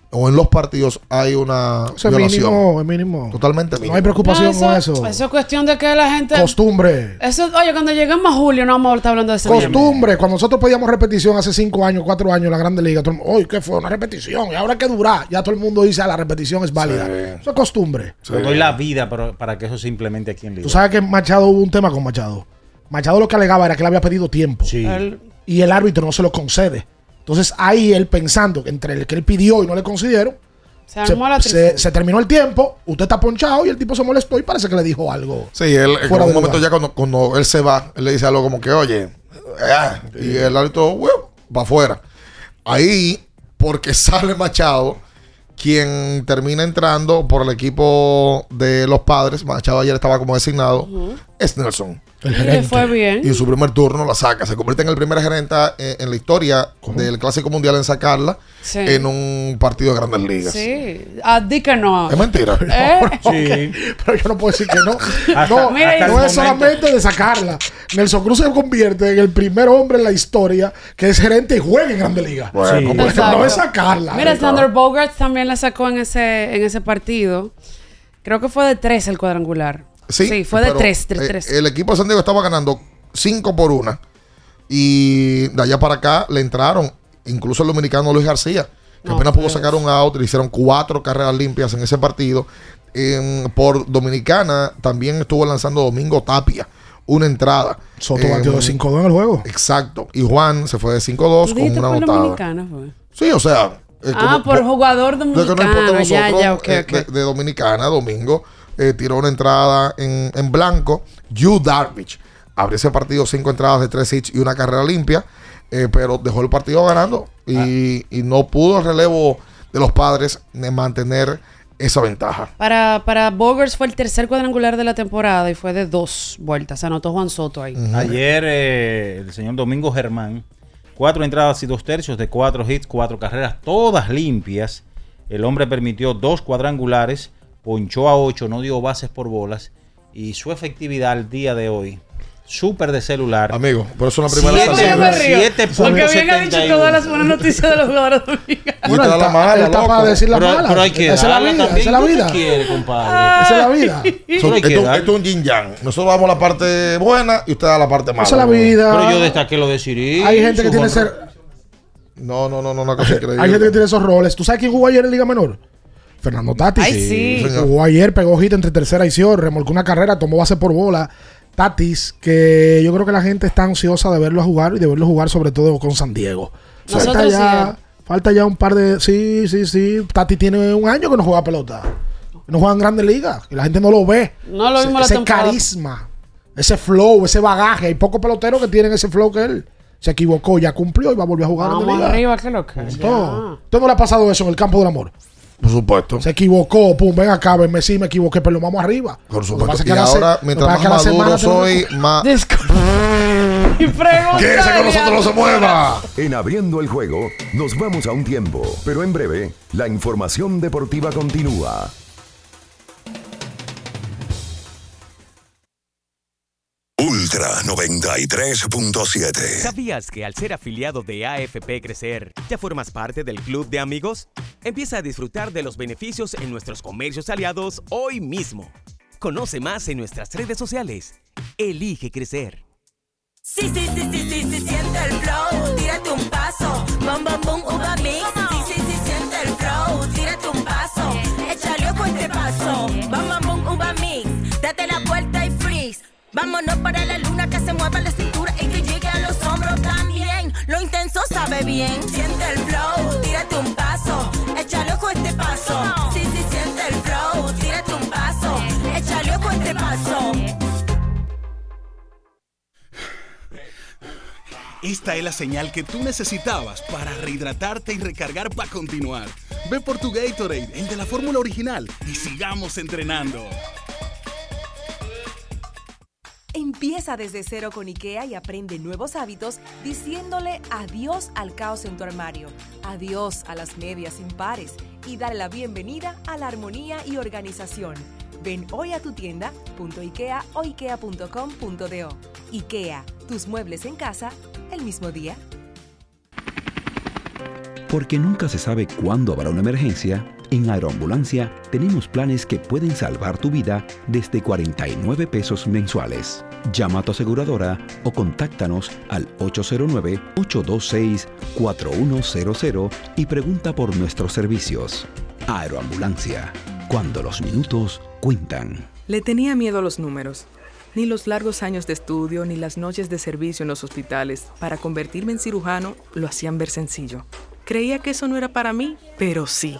O en los partidos hay una Eso es violación. mínimo, es mínimo. Totalmente mínimo. No hay preocupación No, con eso. Eso es cuestión de que la gente. Costumbre. Eso, oye, cuando lleguemos a julio, no vamos a estar hablando de eso. Costumbre. Cuando nosotros pedíamos repetición hace cinco años, cuatro años en la Grande Liga, todo el mundo, "Oye, ¿qué fue? Una repetición. Y ahora hay que durar. Ya todo el mundo dice, ah, la repetición es válida. Eso es costumbre. Yo doy la vida pero- para que eso se implemente aquí en Liga. Tú sabes que Machado hubo un tema con Machado. Machado lo que alegaba era que él había pedido tiempo. Él- Y el árbitro no se lo concede. Entonces ahí él pensando que entre el que él pidió y no le concedieron, Se armó la se, trifulca. se terminó el tiempo, usted está ponchado y el tipo se molestó y parece que le dijo algo. Sí, él en de momento lugar. ya cuando, cuando él se va, él le dice algo como que, oye, ah, y el árbitro, va afuera. Ahí, porque sale Machado, quien termina entrando por el equipo de los padres, Machado ayer estaba como designado, es Nelson. El le fue bien. Y en su primer turno la saca. Se convierte en el primer gerente eh, en la historia del Clásico Mundial en sacarla Sí. en un partido de grandes ligas. Sí. Ah, di que no. Es mentira. ¿Eh? Sí. Pero yo no puedo decir que no. Hasta- no, Mira, no hasta es solamente de sacarla. Nelson Cruz se convierte en el primer hombre en la historia que es gerente y juega en Grande Liga. Bueno, Sí. como- Exacto. No es sacarla. Mira, Sander Bogart también la sacó en ese, en ese partido. Creo que fue de tres el cuadrangular. Sí, fue de pero, tres, tres, eh, tres. el equipo de San Diego estaba ganando 5 por 1. Y de allá para acá le entraron incluso el dominicano Luis García, que No, apenas pudo pues. sacar un out. Le hicieron cuatro carreras limpias en ese partido. En- por Dominicana también estuvo lanzando Domingo Tapia. Una entrada. Soto Eh, batió de 5-2 en el juego. Exacto. Y Juan se fue de 5-2 ¿Tú con dijiste una por anotada. dominicana, fue? Sí, o sea. eh, Ah, como- por po- jugador de que no importa dominicano. nosotros, Ya, ya, ok, eh, ok. De, de Dominicana, Domingo, eh, tiró una entrada en, en blanco. Yu Darvish abrió ese partido cinco entradas de tres hits y una carrera limpia, eh, pero dejó el partido ganando y, y no pudo el relevo de los padres de mantener esa ventaja. Para, para Bogers fue el tercer cuadrangular de la temporada y fue de dos vueltas. Se anotó Juan Soto ahí. Ayer eh, el señor Domingo Germán, cuatro entradas y dos tercios de cuatro hits, cuatro carreras, todas limpias. El hombre permitió dos cuadrangulares, ponchó a ocho, no dio bases por bolas y su efectividad al día de hoy súper de celular. Amigo, por eso la primera Siete- salida. Yo me río, siete Porque punto bien ha dicho todas las buenas noticias de los jugadores dominicanos. Y esta es la mala, está para decir la Pero, mala. pero hay que esa es la vida, también. esa es la ¿Tú qué vida. quieres, compadre? Esa es la vida. Esto, es un yin yang. Nosotros vamos a la parte buena y usted da la parte mala. Esa es la vida. Pero yo destaqué lo de Siri. Hay gente que tiene ser, No, no, no, no, increíble. hay gente que tiene esos roles. ¿Tú sabes quién jugó ayer en Liga Menor? Fernando Tatis. Ay, sí. Jugó ayer, pegó hit entre tercera y acción, remolcó una carrera, tomó base por bola. Tatis, que yo creo que la gente está ansiosa de verlo jugar y de verlo jugar sobre todo con San Diego. Falta ya, sí. falta ya un par de... Sí, sí, sí. Tati tiene un año que no juega pelota. No juega en grandes ligas. Y la gente no lo ve. No lo Ese- vimos la ese temporada. carisma, ese flow, ese bagaje. Hay pocos peloteros que tienen ese flow que él. Se equivocó, ya cumplió y va a volver a jugar en Vamos arriba, lo que. Todo. ¿Usted no le ha pasado eso en el campo del amor? Por supuesto. Se equivocó, pum, ven acá, ven, sí, me equivoqué, pero vamos arriba. Por Lo que supuesto. Y ahora, lo mientras más maduro soy, más. ¡Quédese con nosotros, no se mueva! En abriendo el juego, nos vamos a un tiempo, pero en breve, la información deportiva continúa. Ultra 93.7. ¿Sabías que al ser afiliado de AFP Crecer, ya formas parte del club de amigos? Empieza a disfrutar de los beneficios en nuestros comercios aliados hoy mismo. Conoce más en nuestras redes sociales. Elige crecer. Sí, sí, sí, sí, sí, sí, siente el flow, tírate un paso, bom, bom, bom, uva mix. Sí, sí, sí, siente el flow, tírate un paso, échale ojo este paso, bom, bom, Vámonos para la luna que se mueva la cintura y que llegue a los hombros también. Lo intenso sabe bien, siente el flow, tírate un paso, échale ojo este paso. Sí, sí, siente el flow, tírate un paso, échale ojo este paso. Esta es la señal que tú necesitabas para rehidratarte y recargar para continuar. Ve por tu Gatorade, el de la fórmula original, y sigamos entrenando. Empieza desde cero con IKEA y aprende nuevos hábitos diciéndole adiós al caos en tu armario, adiós a las medias impares y dale la bienvenida a la armonía y organización. Ven hoy a tu tienda .ikea o ikea.com.do. IKEA, tus muebles en casa el mismo día. Porque nunca se sabe cuándo habrá una emergencia, en Aeroambulancia tenemos planes que pueden salvar tu vida desde 49 pesos mensuales. Llama a tu aseguradora o contáctanos al 809-826-4100 y pregunta por nuestros servicios. Aeroambulancia, cuando los minutos cuentan. Le tenía miedo a los números. Ni los largos años de estudio ni las noches de servicio en los hospitales para convertirme en cirujano lo hacían ver sencillo. Creía que eso no era para mí, pero sí.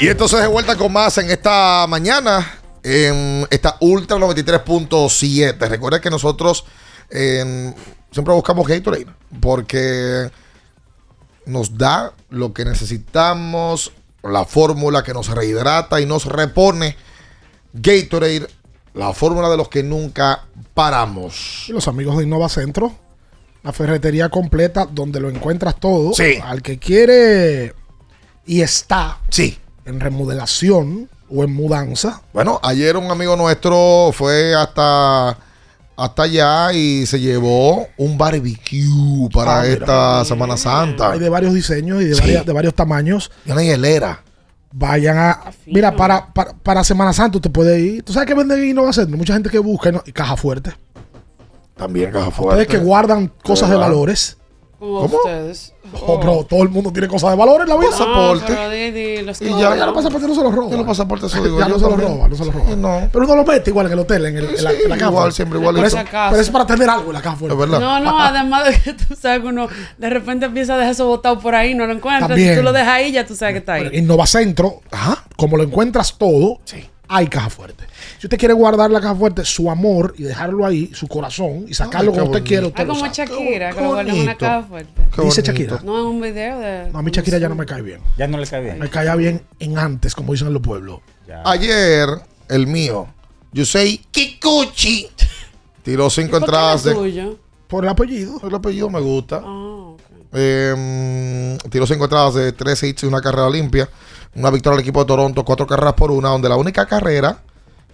Y entonces de vuelta con más en esta mañana, en esta Ultra 93.7. Recuerda que nosotros eh, siempre buscamos Gatorade porque nos da lo que necesitamos, la fórmula que nos rehidrata y nos repone. Gatorade, la fórmula de los que nunca paramos. Y los amigos de Innova Centro, la ferretería completa donde lo encuentras todo. Sí. Al que quiere y está sí. En remodelación o en mudanza. Bueno, ayer un amigo nuestro fue hasta, hasta allá y se llevó un barbecue para Ah, mira. esta Semana Santa. Hay de varios diseños y de, Sí. varias- de varios tamaños. Y una hielera. vayan a. Mira, para, para, para Semana Santa usted puede ir. ¿Tú sabes que venden en Innova Center? Mucha gente que busca ¿no? y caja fuerte. También caja Ustedes fuerte. que guardan cosas de valores. Ustedes. Oh, pero todo el mundo tiene cosas de valores en la vida. No, pero di- di los Y que- ya, ya los pasaportes no se los roban. Ya los pasaportes, eso digo ya yo no se los también. roban, no se los roban. No. Pero uno lo mete igual en el hotel, en, el, en la, Sí, en la caja. igual, siempre igual. Pero es, Por si acaso. pero es para tener algo en la caja fuerte. Es verdad. No, no, además de que tú sabes que uno de repente empieza a dejar eso botado por ahí, no lo encuentras. También. Si tú lo dejas ahí, ya tú sabes que está ahí. Innova Centro, como lo encuentras todo, hay caja fuerte. Si usted quiere guardar la caja fuerte, su amor y dejarlo ahí, su corazón, y sacarlo como usted quiere, Ah, usted lo como saca. Shakira, que lo guarda en una caja fuerte. Qué Dice. Shakira. No, en un video de. No, a mí Shakira ya no me cae bien. Ya no le cae bien. Me caía bien en antes, como dicen en los pueblos. Ayer, el mío, Yusei Kikuchi, tiró cinco entradas de. Por el apellido. El apellido me gusta. Ah, Eh, tiró cinco entradas de tres hits y una carrera limpia. Una victoria al equipo de Toronto, cuatro carreras por una, donde la única carrera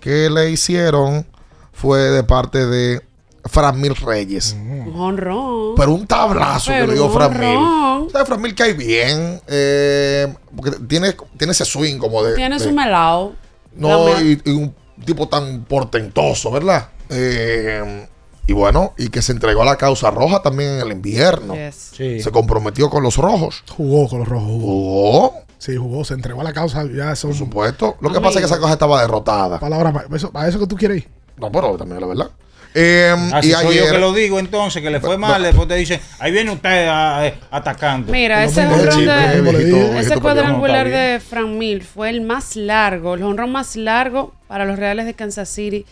que le hicieron fue de parte de Fran Mil Reyes. Un jonrón. Pero un tablazo que le dio Fran Mil. O sea, Fran Mil cae bien. eh, porque tiene, tiene ese swing como de. Tiene de- su melao. no, y, y un tipo tan portentoso, ¿verdad? Eh, y bueno, y que se entregó a la causa roja también en el invierno. Se comprometió con los rojos. Jugó con los rojos. Jugó. Sí, jugó, se entregó a la causa. Ya son Por supuesto. Lo que pasa es que esa cosa estaba derrotada. palabras. pa- Eso, ¿Para eso que tú quieres ir? No, pero también la verdad. Eh, Así y soy yo que lo digo entonces, que le fue mal, después te dicen, ahí viene usted a- a- atacando. Mira, Los ese chismes, de, viejito, viejito ese cuadrangular No, de Frank Mil fue el más largo, el jonrón más largo para los Reales de Kansas City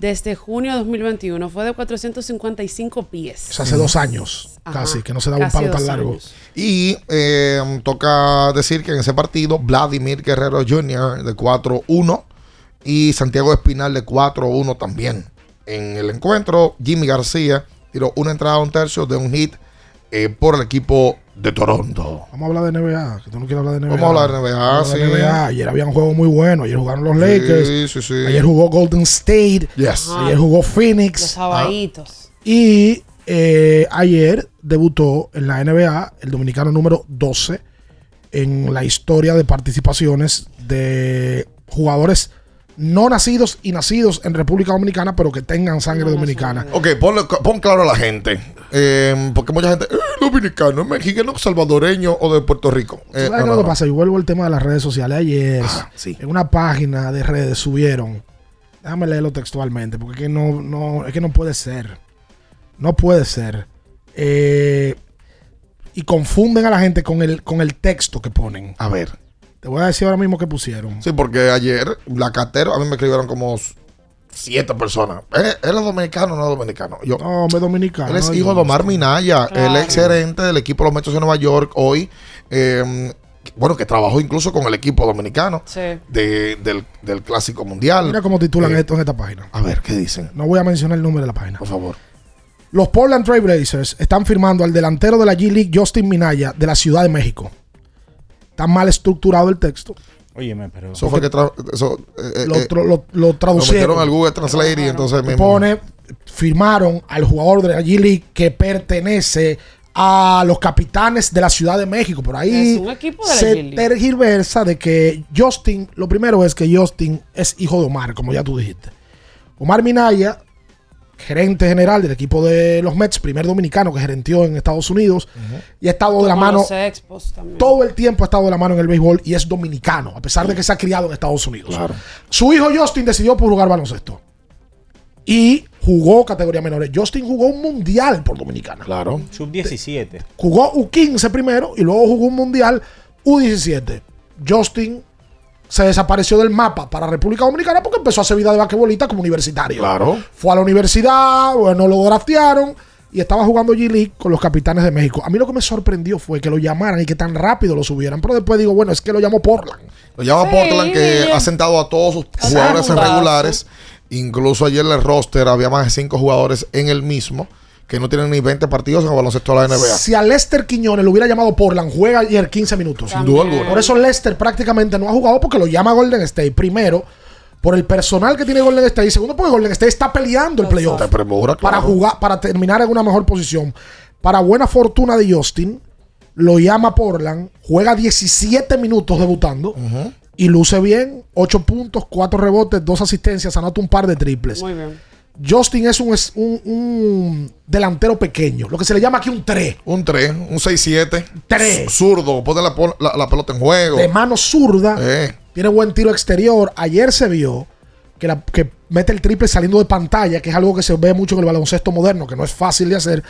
desde junio de 2021. Fue de 455 pies. O sea, hace dos años, Ajá, casi, que no se daba un palo tan largo. años. Y eh, toca decir que en ese partido, Vladimir Guerrero Jr. de 4-1 y Santiago Espinal de 4-1 también. En el encuentro, Jimmy García tiró una entrada a un tercio de un hit eh, por el equipo de Toronto. Vamos a hablar de NBA, que tú no quieres hablar de NBA. Vamos a hablar de NBA, Vamos a hablar de. NBA. Ayer había un juego muy bueno. Ayer jugaron los Lakers. Sí, sí, sí. Ayer jugó Golden State. Yes. Ayer jugó Phoenix. Los abaitos. Y eh, ayer debutó en la NBA el dominicano número 12 en la historia de participaciones de jugadores no nacidos y nacidos en República Dominicana, pero que tengan sangre dominicana. Ok, ponle- pon claro a la gente. eh, porque mucha gente, eh, dominicano, mexicano, salvadoreño o de Puerto Rico. Eh, ¿Sabes no, lo que pasa? Y vuelvo al tema de las redes sociales. Ayer, sí. en una página de redes subieron. Déjame leerlo textualmente, porque es que no, no, es que no puede ser. No puede ser. Eh, y confunden a la gente con el, con el texto que ponen. A ver. Te voy a decir ahora mismo que pusieron. Sí, porque ayer, la cartera, a mí me escribieron como siete personas. ¿Eh, ¿Él es dominicano o no es dominicano? Yo, No, hombre dominicano. él es hijo de Omar Minaya, Claro. el ex gerente del equipo de los Mets de Nueva York hoy. eh, bueno, que trabajó incluso con el equipo dominicano Sí. de- del, del Clásico Mundial. Mira cómo titulan Eh, esto en esta página. A ver, ¿qué dicen? No voy a mencionar el nombre de la página. Por favor. Los Portland Trail Blazers están firmando al delantero de la G League, Justin Minaya, de la Ciudad de México. Está mal estructurado el texto. Óyeme, pero... Eso fue que tra- eso, eh, Lo, eh, tro- lo- lo traducieron. metieron al Google Translate y entonces mismo. pone, firmaron al jugador de la G League que pertenece a los capitanes de la Ciudad de México. Por ahí Es un equipo de la se tergiversa de que Justin, lo primero es que Justin es hijo de Omar, como ya tú dijiste. Omar Minaya, gerente general del equipo de los Mets, primer dominicano que gerenteó en Estados Unidos, y ha estado de la mano los Expos también. todo el tiempo ha estado de la mano en el béisbol y es dominicano, a pesar de que se ha criado en Estados Unidos. Su hijo Justin decidió por jugar baloncesto. Y jugó categoría menores. Justin jugó un mundial por Dominicana. Claro. Sub-17. Jugó U15 primero y luego jugó un mundial U17. Justin se desapareció del mapa para República Dominicana porque empezó a hacer vida de basquetbolista como universitario. Claro. Fue a la universidad, bueno, lo draftearon y estaba jugando G-League con los capitanes de México. A mí lo que me sorprendió fue que lo llamaran y que tan rápido lo subieran. Pero después digo, bueno, es que lo llamó Portland. Lo llama Sí. Portland que ha sentado a todos sus jugadores regulares. Incluso ayer en el roster había más de cinco jugadores en el mismo que no tienen ni 20 partidos en el baloncesto de la NBA. Si a Lester Quiñones lo hubiera llamado Portland, juega ayer 15 minutos. Sin duda alguna. Por eso Lester prácticamente no ha jugado porque lo llama Golden State. Primero, por el personal que tiene Golden State. Y segundo, porque Golden State está peleando el playoff. Te premura, Para jugar, para terminar en una mejor posición. Para buena fortuna de Justin, lo llama Portland, juega 17 minutos debutando y luce bien, 8 puntos, 4 rebotes, 2 asistencias, anota un par de triples. Muy bien. Justin es un, es un- un delantero pequeño, lo que se le llama aquí un 3. Un 3, un 6-7. Tres. Zurdo, pone la, la- la pelota en juego. de mano zurda, Eh. tiene buen tiro exterior. Ayer se vio que, la- que mete el triple saliendo de pantalla, que es algo que se ve mucho en el baloncesto moderno, que no es fácil de hacer.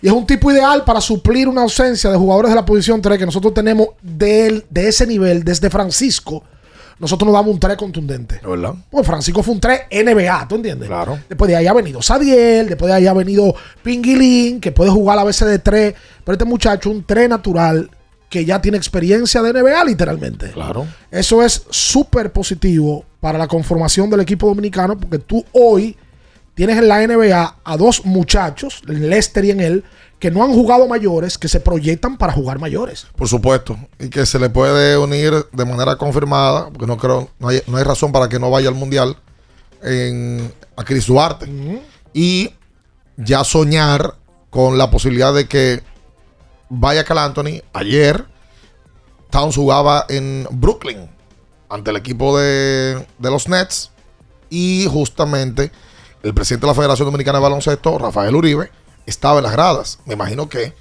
Y es un tipo ideal para suplir una ausencia de jugadores de la posición 3 que nosotros tenemos de, él- de ese nivel desde Francisco. Nosotros nos damos un 3 contundente. ¿Verdad? Pues Francisco fue un 3 NBA, ¿tú entiendes? Claro. Después de ahí ha venido Sadiel, después de ahí ha venido Pinguilín, que puede jugar a veces de 3. Pero este muchacho, un 3 natural, que ya tiene experiencia de NBA literalmente. Claro. Eso es súper positivo para la conformación del equipo dominicano, porque tú hoy tienes en la NBA a dos muchachos, Lester y en él, que no han jugado mayores, que se proyectan para jugar mayores. Por supuesto. Y que se le puede unir de manera confirmada, porque no creo, no hay, no hay razón para que no vaya al mundial en, a Chris Duarte. Y ya soñar con la posibilidad de que vaya Cal Anthony. Ayer, Towns jugaba en Brooklyn ante el equipo de, de los Nets. Y justamente el presidente de la Federación Dominicana de Baloncesto, Rafael Uribe, estaba en las gradas. Me imagino que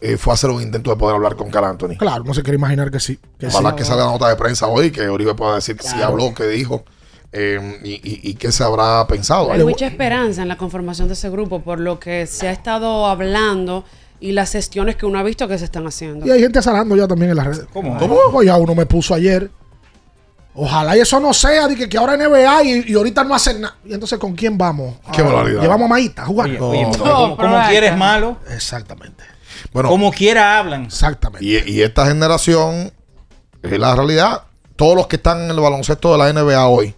eh, fue a hacer un intento de poder hablar con Cal Anthony. Claro, no se quiere imaginar que sí. Que Ojalá sí. que salga la nota de prensa hoy, que Uribe pueda decir Claro. habló, que dijo eh, y, y- y qué se habrá pensado. Hay mucha esperanza en la conformación de ese grupo por lo que se ha estado hablando y las gestiones que uno ha visto que se están haciendo. Y hay gente azarando ya también en las redes. ¿Cómo? Pues ya uno me puso ayer. Ojalá y eso no sea, de que, que ahora NBA y, y ahorita no hacen nada. Y entonces, ¿con quién vamos? Qué Ah, barbaridad. Llevamos a Maíta a jugar. Oye, oye, pero como, como quieres malo, Exactamente. Bueno, como quiera hablan. Exactamente. y, y esta generación, es la realidad, todos los que están en el baloncesto de la NBA hoy,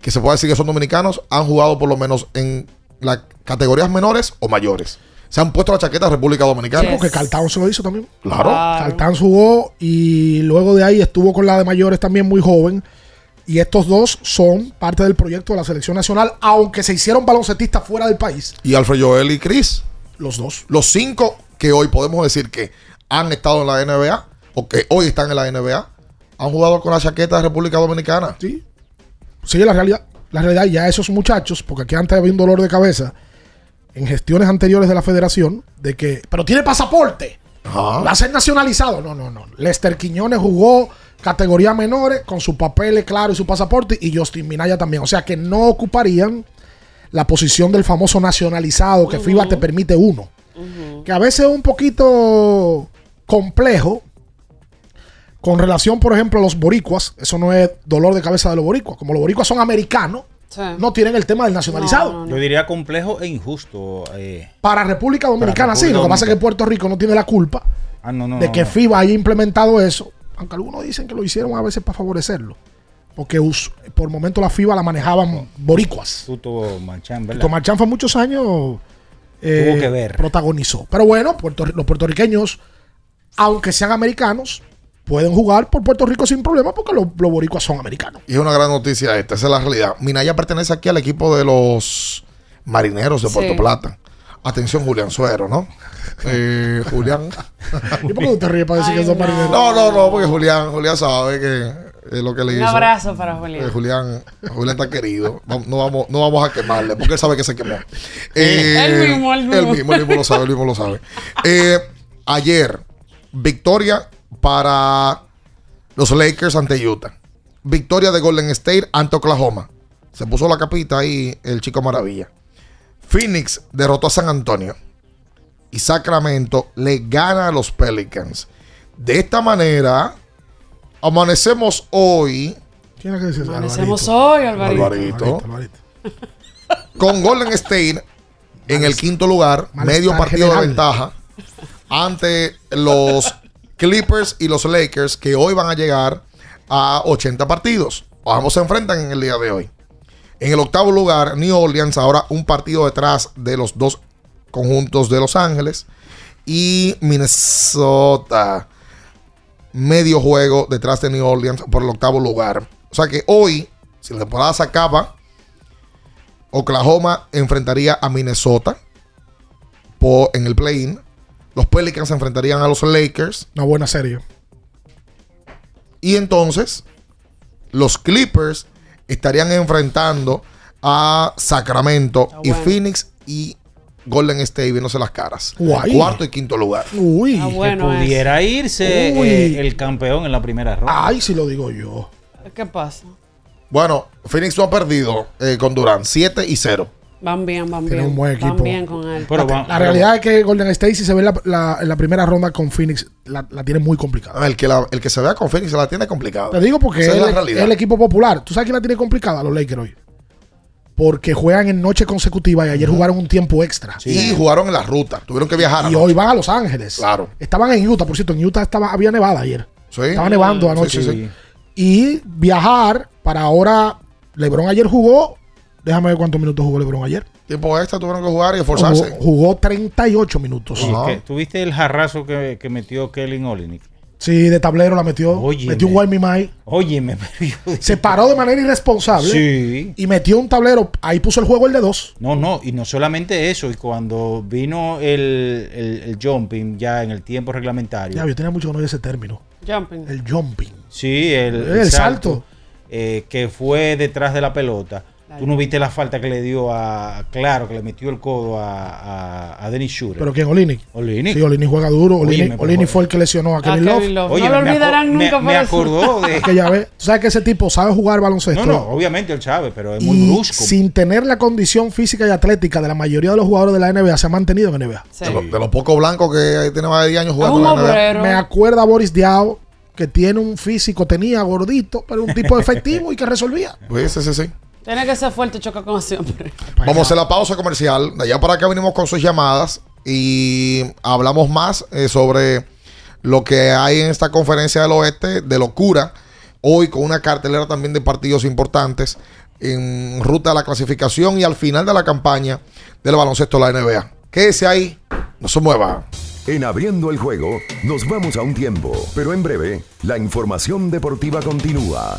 que se puede decir que son dominicanos, han jugado por lo menos en las categorías menores o mayores. Se han puesto la chaqueta de República Dominicana. Sí, porque Cartán se lo hizo también. Claro. Cartán jugó y luego de ahí estuvo con la de mayores también muy joven. Y estos dos son parte del proyecto de la selección nacional, aunque se hicieron baloncetistas fuera del país. Y Alfred Joel y Chris. Los dos. Los cinco que hoy podemos decir que han estado en la NBA o que hoy están en la NBA, han jugado con la chaqueta de República Dominicana. Sí. Sí, la realidad. La realidad, ya esos muchachos, porque aquí antes había un dolor de cabeza en gestiones anteriores de la federación, de que, pero tiene pasaporte. Va a ser nacionalizado. No, no, no. Lester Quiñones jugó categoría menores con su papel claro y su pasaporte y Justin Minaya también. O sea que no ocuparían la posición del famoso nacionalizado que FIBA te permite uno. Que a veces es un poquito complejo con relación, por ejemplo, a los boricuas. Eso no es dolor de cabeza de los boricuas. Como los boricuas son americanos, no tienen el tema del nacionalizado. Yo diría complejo e injusto. eh. Para República Dominicana, Para sí. Lo que pasa es que Puerto Rico no tiene la culpa Ah, no, no, de no, que no. FIBA haya implementado eso. Aunque algunos dicen que lo hicieron a veces para favorecerlo. Porque por momento la FIBA la manejaban boricuas. Tuto Marchán, ¿verdad? Tomás Chan fue muchos años. eh, Tuvo que ver. Protagonizó. Pero bueno, Puerto- los puertorriqueños, aunque sean americanos, pueden jugar por Puerto Rico sin problema porque los, los boricuas son americanos. Y es una gran noticia esta, esa es la realidad. Minaya pertenece aquí al equipo de los marineros de Sí. Puerto Plata. Atención, Julián Suero, ¿no? Eh, Julián. ¿Y por qué tú te ríes para decir que son marineros? No, no, no, porque Julián, Julián sabe que es lo que le Un hizo. abrazo para Julián. Eh, Julián, Julián está querido. No vamos, no vamos a quemarle, porque él sabe que se quemó. Eh, Él mismo, él mismo. Él mismo, él mismo lo sabe, él mismo lo sabe. Eh, ayer, victoria para los Lakers ante Utah. Victoria de Golden State ante Oklahoma. Se puso la capita ahí el chico maravilla. Phoenix derrotó a San Antonio. Y Sacramento le gana a los Pelicans. De esta manera, amanecemos hoy. ¿Quién es que? Amanecemos hoy, Alvarito. Alvarito. Con Golden State en el quinto lugar, medio partido de ventaja ante los Clippers y los Lakers que hoy van a llegar a 80 partidos. Ambos se enfrentan en el día de hoy. En el octavo lugar, New Orleans, ahora un partido detrás de los dos conjuntos de Los Ángeles. Y Minnesota, medio juego detrás de New Orleans por el octavo lugar. O sea que hoy, si la temporada se acaba, Oklahoma enfrentaría a Minnesota por, en el play-in. Los Pelicans se enfrentarían a los Lakers. Una buena serie. Y entonces, los Clippers estarían enfrentando a Sacramento y Phoenix y Golden State viéndose las caras. Guay. Cuarto y quinto lugar. Uy. Ah, que pudiera irse Uy. eh, el campeón en la primera ronda. Ay, si lo digo yo. ¿Qué pasa? Bueno, Phoenix no ha perdido eh, con Durant, 7 y 0. Van bien, van Tiene bien. un buen Van equipo. bien con él. la, la realidad es que Golden State, si se ve la, la- en la primera ronda con Phoenix, la, la tiene muy complicada. El que, la- el que se vea con Phoenix se la tiene complicada. Te digo porque Esa es es la el, realidad. es el equipo popular. ¿Tú sabes quién la tiene complicada? Los Lakers hoy. Porque juegan en noche consecutiva y ayer jugaron un tiempo extra. Y jugaron en la ruta. Tuvieron que viajar. Y hoy van a Los Ángeles. Claro. Estaban en Utah, por cierto. En Utah estaba, había nevada ayer. Sí. Estaba nevando Sí, anoche. sí, sí. Y viajar para ahora. LeBron ayer jugó. Déjame ver cuántos minutos jugó LeBron ayer. Tiempo extra tuvieron que jugar y Jugó, esforzarse. jugó 38 minutos. Oye, que- ¿Tuviste el jarrazo que, que metió Kellen Olenek? Sí, de tablero la metió. Óyeme. Metió un Wild Me. Óyeme, Se paró de manera irresponsable. Sí. Y metió un tablero. Ahí puso el juego el de dos. No, no, y no solamente eso, y cuando vino el, el, el jumping ya en el tiempo reglamentario. Ya, yo tenía mucho que no oír ese término. Jumping. El jumping. Sí, el, El salto. eh, que fue detrás de la pelota. Tú no viste la falta que le dio a. Claro, que le metió el codo a, a, a Dennis Schroeder. ¿Pero quién? Olinick. Olinick. Sí, Olinick juega duro. Olinick joder. fue el que lesionó a Kevin Kevin Love. Love. Oye, No lo me olvidarán acu- nunca me, por me acordó de. Es que ya ves. Tú sabes que ese tipo sabe jugar baloncesto. No, no, obviamente él sabe, pero es muy y brusco. sin tener la condición física y atlética de la mayoría de los jugadores de la NBA, se ha mantenido en NBA. De, lo- de los pocos blancos que tiene más de 10 años jugando en la NBA. obrero. Me acuerda a Boris Diaw, que tiene un físico, tenía gordito, pero un tipo efectivo y que resolvía. Pues sí, sí, sí. Tiene que ser fuerte y chocar con ese hombre. Vamos a hacer la pausa comercial. De allá para acá venimos con sus llamadas y hablamos más eh, sobre lo que hay en esta conferencia del oeste de locura. Hoy con una cartelera también de partidos importantes en ruta a la clasificación y al final de la campaña del baloncesto de la NBA. Quédese ahí, no se mueva. En abriendo el juego, nos vamos a un tiempo, pero en breve, la información deportiva continúa.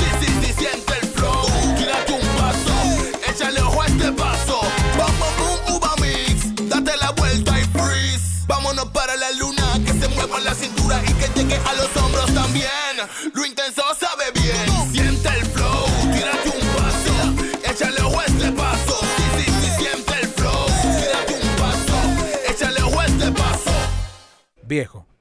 Se mueva la cintura y que llegue a los hombros también. Lo intenso sabe bien. Siente el flow. Tírate un paso. Échale a este paso. Sí, sí, sí, siente el flow. Tírate un paso. Échale a este paso. Viejo,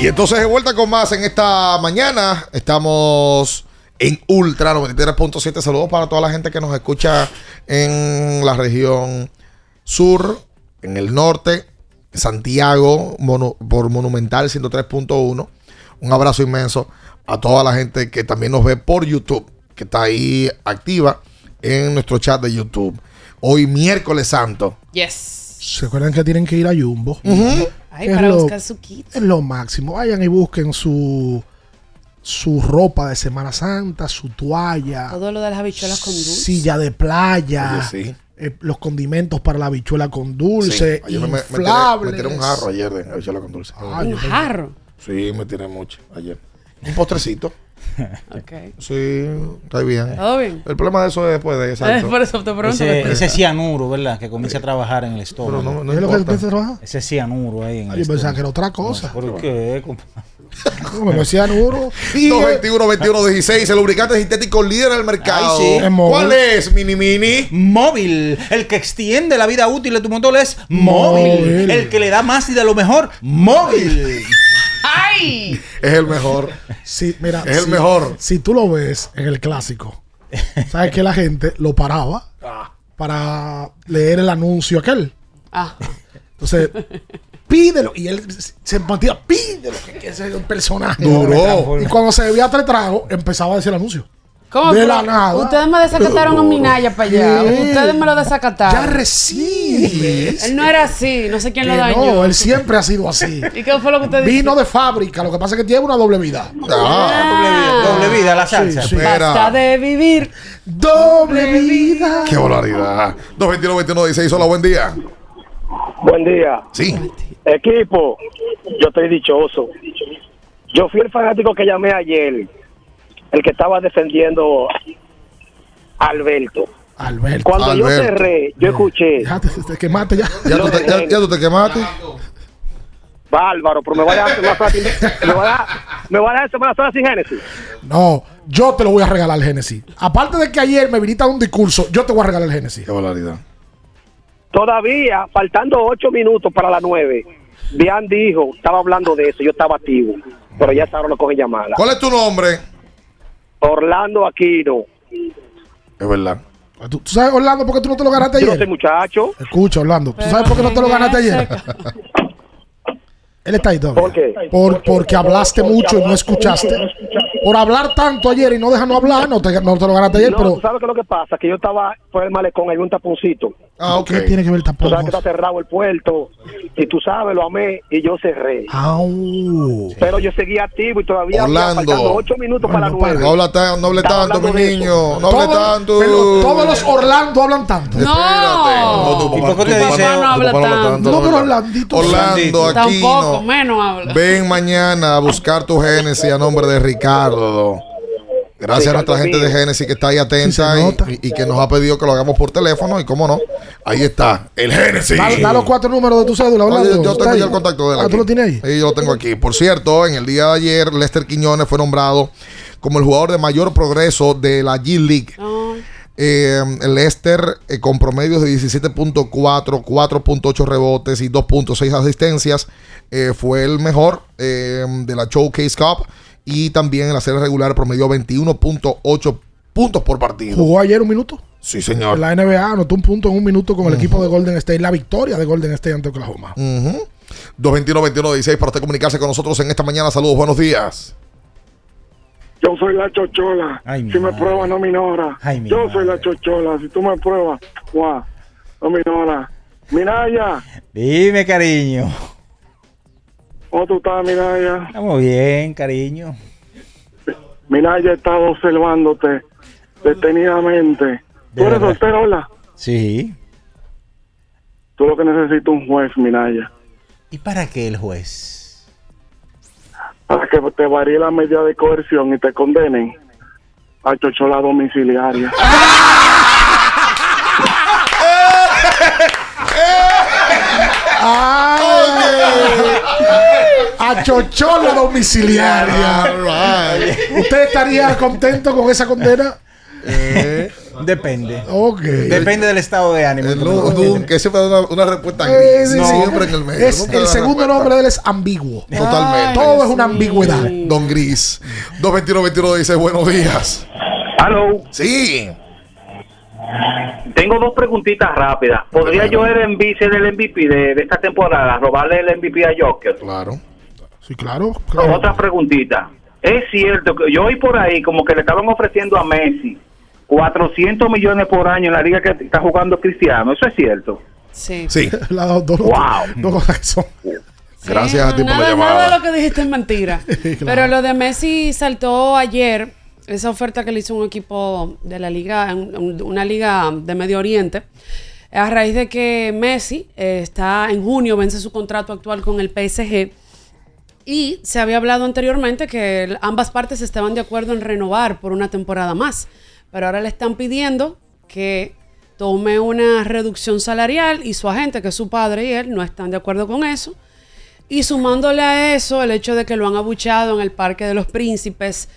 Y entonces de vuelta con más en esta mañana. Estamos en Ultra 93.7. Saludos para toda la gente que nos escucha en la región sur, en el norte, Santiago, mono- por Monumental 103.1. Un abrazo inmenso a toda la gente que también nos ve por YouTube, que está ahí activa en nuestro chat de YouTube. Hoy miércoles santo. Yes. ¿Se acuerdan que tienen que ir a Jumbo? Es para lo- buscar su kit. Es lo máximo. Vayan y busquen su, su ropa de Semana Santa, su toalla, Todo lo de las habichuelas con dulce. silla de playa, Oye, sí. eh, los condimentos para la habichuela con dulce, Sí, ayer me, me, me tiré, inflables. me tiré un jarro ayer de habichuela con dulce. Ah, Un jarro. Sí, me tiré mucho ayer. Un postrecito. Ok. Sí, está bien. Todo bien. El problema de eso es después de Eh, exacto. por eso te pregunto. Ese, cianuro, ¿verdad? Que comienza a trabajar en el estómago. Pero no, no ¿Es lo que empieza a trabajar? Ese cianuro ahí en Ah, el yo pensaba que era otra cosa. ¿Por qué? No, me decía Nuro. Y, 221 21 16 el lubricante sintético líder del mercado. Ay, sí. Es móvil. ¿Cuál es, Mini Mini? Móvil. El que extiende la vida útil de tu motor es móvil. Móvil. El que le da más y de lo mejor, móvil. ¡Ay! Es el mejor. Sí, mira, Es el si- mejor. Si tú lo ves en el clásico, sabes que la gente lo paraba para leer el anuncio aquel. Ah. Entonces, pídelo. Y él se mantenía, pídelo, que, ese es un personaje. Duró. Y cuando se bebía tres tragos, empezaba a decir el anuncio. ¿Cómo? De la nada. Ustedes me desacataron a Minaya para allá. ¿Qué? Ustedes me lo desacataron. Ya recibes. Él no era así. No sé quién Que lo dañó. no, él siempre ha sido así. ¿Y qué fue lo que usted dijo? Vino de fábrica, lo que pasa es que tiene una doble vida. Ah, Doble vida, la salsa. Sí. Basta de vivir. Doble vida. Qué barbaridad. 221 21 16 Hola, buen día. Buen día. Sí. Equipo, yo estoy dichoso. Yo fui el fanático que llamé ayer, el que estaba defendiendo Alberto. Alberto. Cuando yo cerré, yo escuché, Ya te, te quemaste ya. ¿Ya tú, te, ya, ya tú te quemaste? bárbaro, pero me voy a dar Semana Santa sin- me voy a dar, me voy a Semana Santa sin Génesis. No, yo te lo voy a regalar el Génesis. Aparte de que ayer me viniste a un discurso, yo te voy a regalar el Génesis. Qué. Todavía, faltando ocho minutos para las nueve, Bian dijo, estaba hablando de eso, yo estaba activo, pero ya ahora no coge llamada. ¿Cuál es tu nombre? Orlando Aquino, Es verdad. ¿Tú, tú sabes, Orlando, por qué tú no te lo ganaste yo no ayer? soy muchacho. Escucha, Orlando. ¿Tú Pero sabes por qué no te lo ¿quién ganaste ayer? Él está ahí todavía. ¿Por qué? Por- porque hablaste mucho y no escuchaste. Por hablar tanto ayer y no dejarnos hablar, no te, no te lo ganaste ayer, No, pero ¿tú sabes qué es lo que pasa? Que yo estaba por el malecón, hay un taponcito. Ah, ok. ¿qué tiene que ver Tú tampoco? sabes que está cerrado el puerto y tú sabes, lo amé y yo cerré. Au. Pero yo seguía activo y todavía Orlando. faltando ocho minutos para nueve. No habla tan- no hable tanto, mi niño. No hable tanto. pero todos los Orlando hablan tanto. No. No, tu ¿Y papá, por qué tu te papá dice- no, no tu habla papá tanto? No, pero. Orlando, Tampoco, Aquino. menos habla. Ven mañana a buscar tu Génesis a nombre de Ricardo. Gracias a nuestra gente de. Génesis que está ahí atenta y- que nos ha pedido que lo hagamos por teléfono. Y cómo no, ahí está, el Génesis. Da, da los cuatro números de tu cédula, No, Orlando. yo, yo ¿Está tengo ahí? ya el contacto de él. Ah, aquí. ¿tú lo tienes ahí? Sí, yo lo tengo aquí. Por cierto, en el día de ayer, Lester Quiñones fue nombrado como el jugador de mayor progreso de la G League. Eh, el Leicester eh, con promedios de 17.4, 4.8 rebotes y 2.6 asistencias eh, fue el mejor eh, de la Showcase Cup y también en la serie regular promedió 21.8 puntos por partido. Jugó ayer un minuto. Sí, señor. La NBA anotó un punto en un minuto con el equipo de Golden State. La victoria de Golden State ante Oklahoma. Ujú. 221-2116 para usted comunicarse con nosotros en esta mañana. Saludos, buenos días. Yo soy la chochola. Ay, si me pruebas, no minora. Yo soy la chochola. Si tú me pruebas, guau, no minora. Minaya, Dime, cariño. ¿cómo tú estás, Minaya? Estamos bien, cariño. Minaya, he estado observándote detenidamente. ¿Tú eres verdad. soltero, hola? Sí. Tú lo que necesitas es un juez, Minaya. ¿Y para qué el juez? Para que te varíe la medida de coerción y te condenen a chochola domiciliaria. A chochola domiciliaria. ¿Usted estaría contento con esa condena? Depende. Ok. Depende del estado de ánimo. No, no, que siempre da una, una respuesta Eh, gris. sí, sí. Siempre en el medio. Es- el segundo nombre de él es ambiguo. Totalmente. Todo es una ambigüedad. Don Gris. 221-22 dice buenos días. Aló. Sí. Tengo dos preguntitas rápidas. ¿Podría yo el MVP, ser el MVP de, de esta temporada? ¿Robarle el MVP a Joker? Claro. Sí, claro. Otra preguntita. ¿Es cierto que yo oí por ahí como que le estaban ofreciendo a Messi 400 millones por año en la liga que está jugando Cristiano? ¿Eso es cierto? Sí. Sí. Las dos, dos- Wow. dos cosas que son. Gracias a ti por la Nada, llamada. nada de lo que dijiste es mentira. Pero lo de Messi saltó ayer, esa oferta que le hizo un equipo de la liga, un- un- una liga de Medio Oriente, a raíz de que Messi eh, está en junio, vence su contrato actual con el PSG. Y se había hablado anteriormente que ambas partes estaban de acuerdo en renovar por una temporada más. Pero ahora le están pidiendo que tome una reducción salarial y su agente, que es su padre y él, no están de acuerdo con eso. Y sumándole a eso el hecho de que lo han abucheado en el Parque de los Príncipes,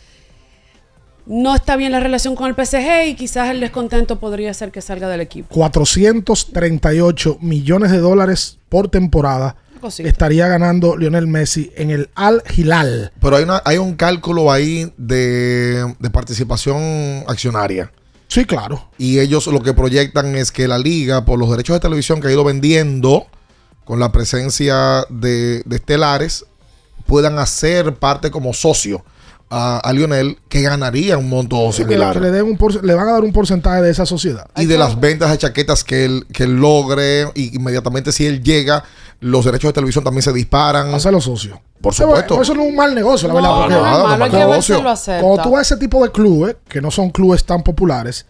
no está bien la relación con el PSG y quizás el descontento podría ser que salga del equipo. 438 millones de dólares por temporada Cosita. estaría ganando Lionel Messi en el Al Hilal. Pero hay, una, hay un cálculo ahí de, de participación accionaria. Sí, claro. Y ellos lo que proyectan es que la liga, por los derechos de televisión que ha ido vendiendo, con la presencia de, de estelares, puedan hacer parte como socio a, a Lionel, que ganaría un monto similar. que le, den un por- le van a dar un porcentaje de esa sociedad. y de las ventas de chaquetas que él, que él logre, y inmediatamente si él llega, los derechos de televisión también se disparan. Hacerlo socio. Por Eso, supuesto. eso no es un mal negocio, la No, verdad. no, porque- no es malo, negocio. Cuando tú vas a ese tipo de clubes, que no son clubes tan populares,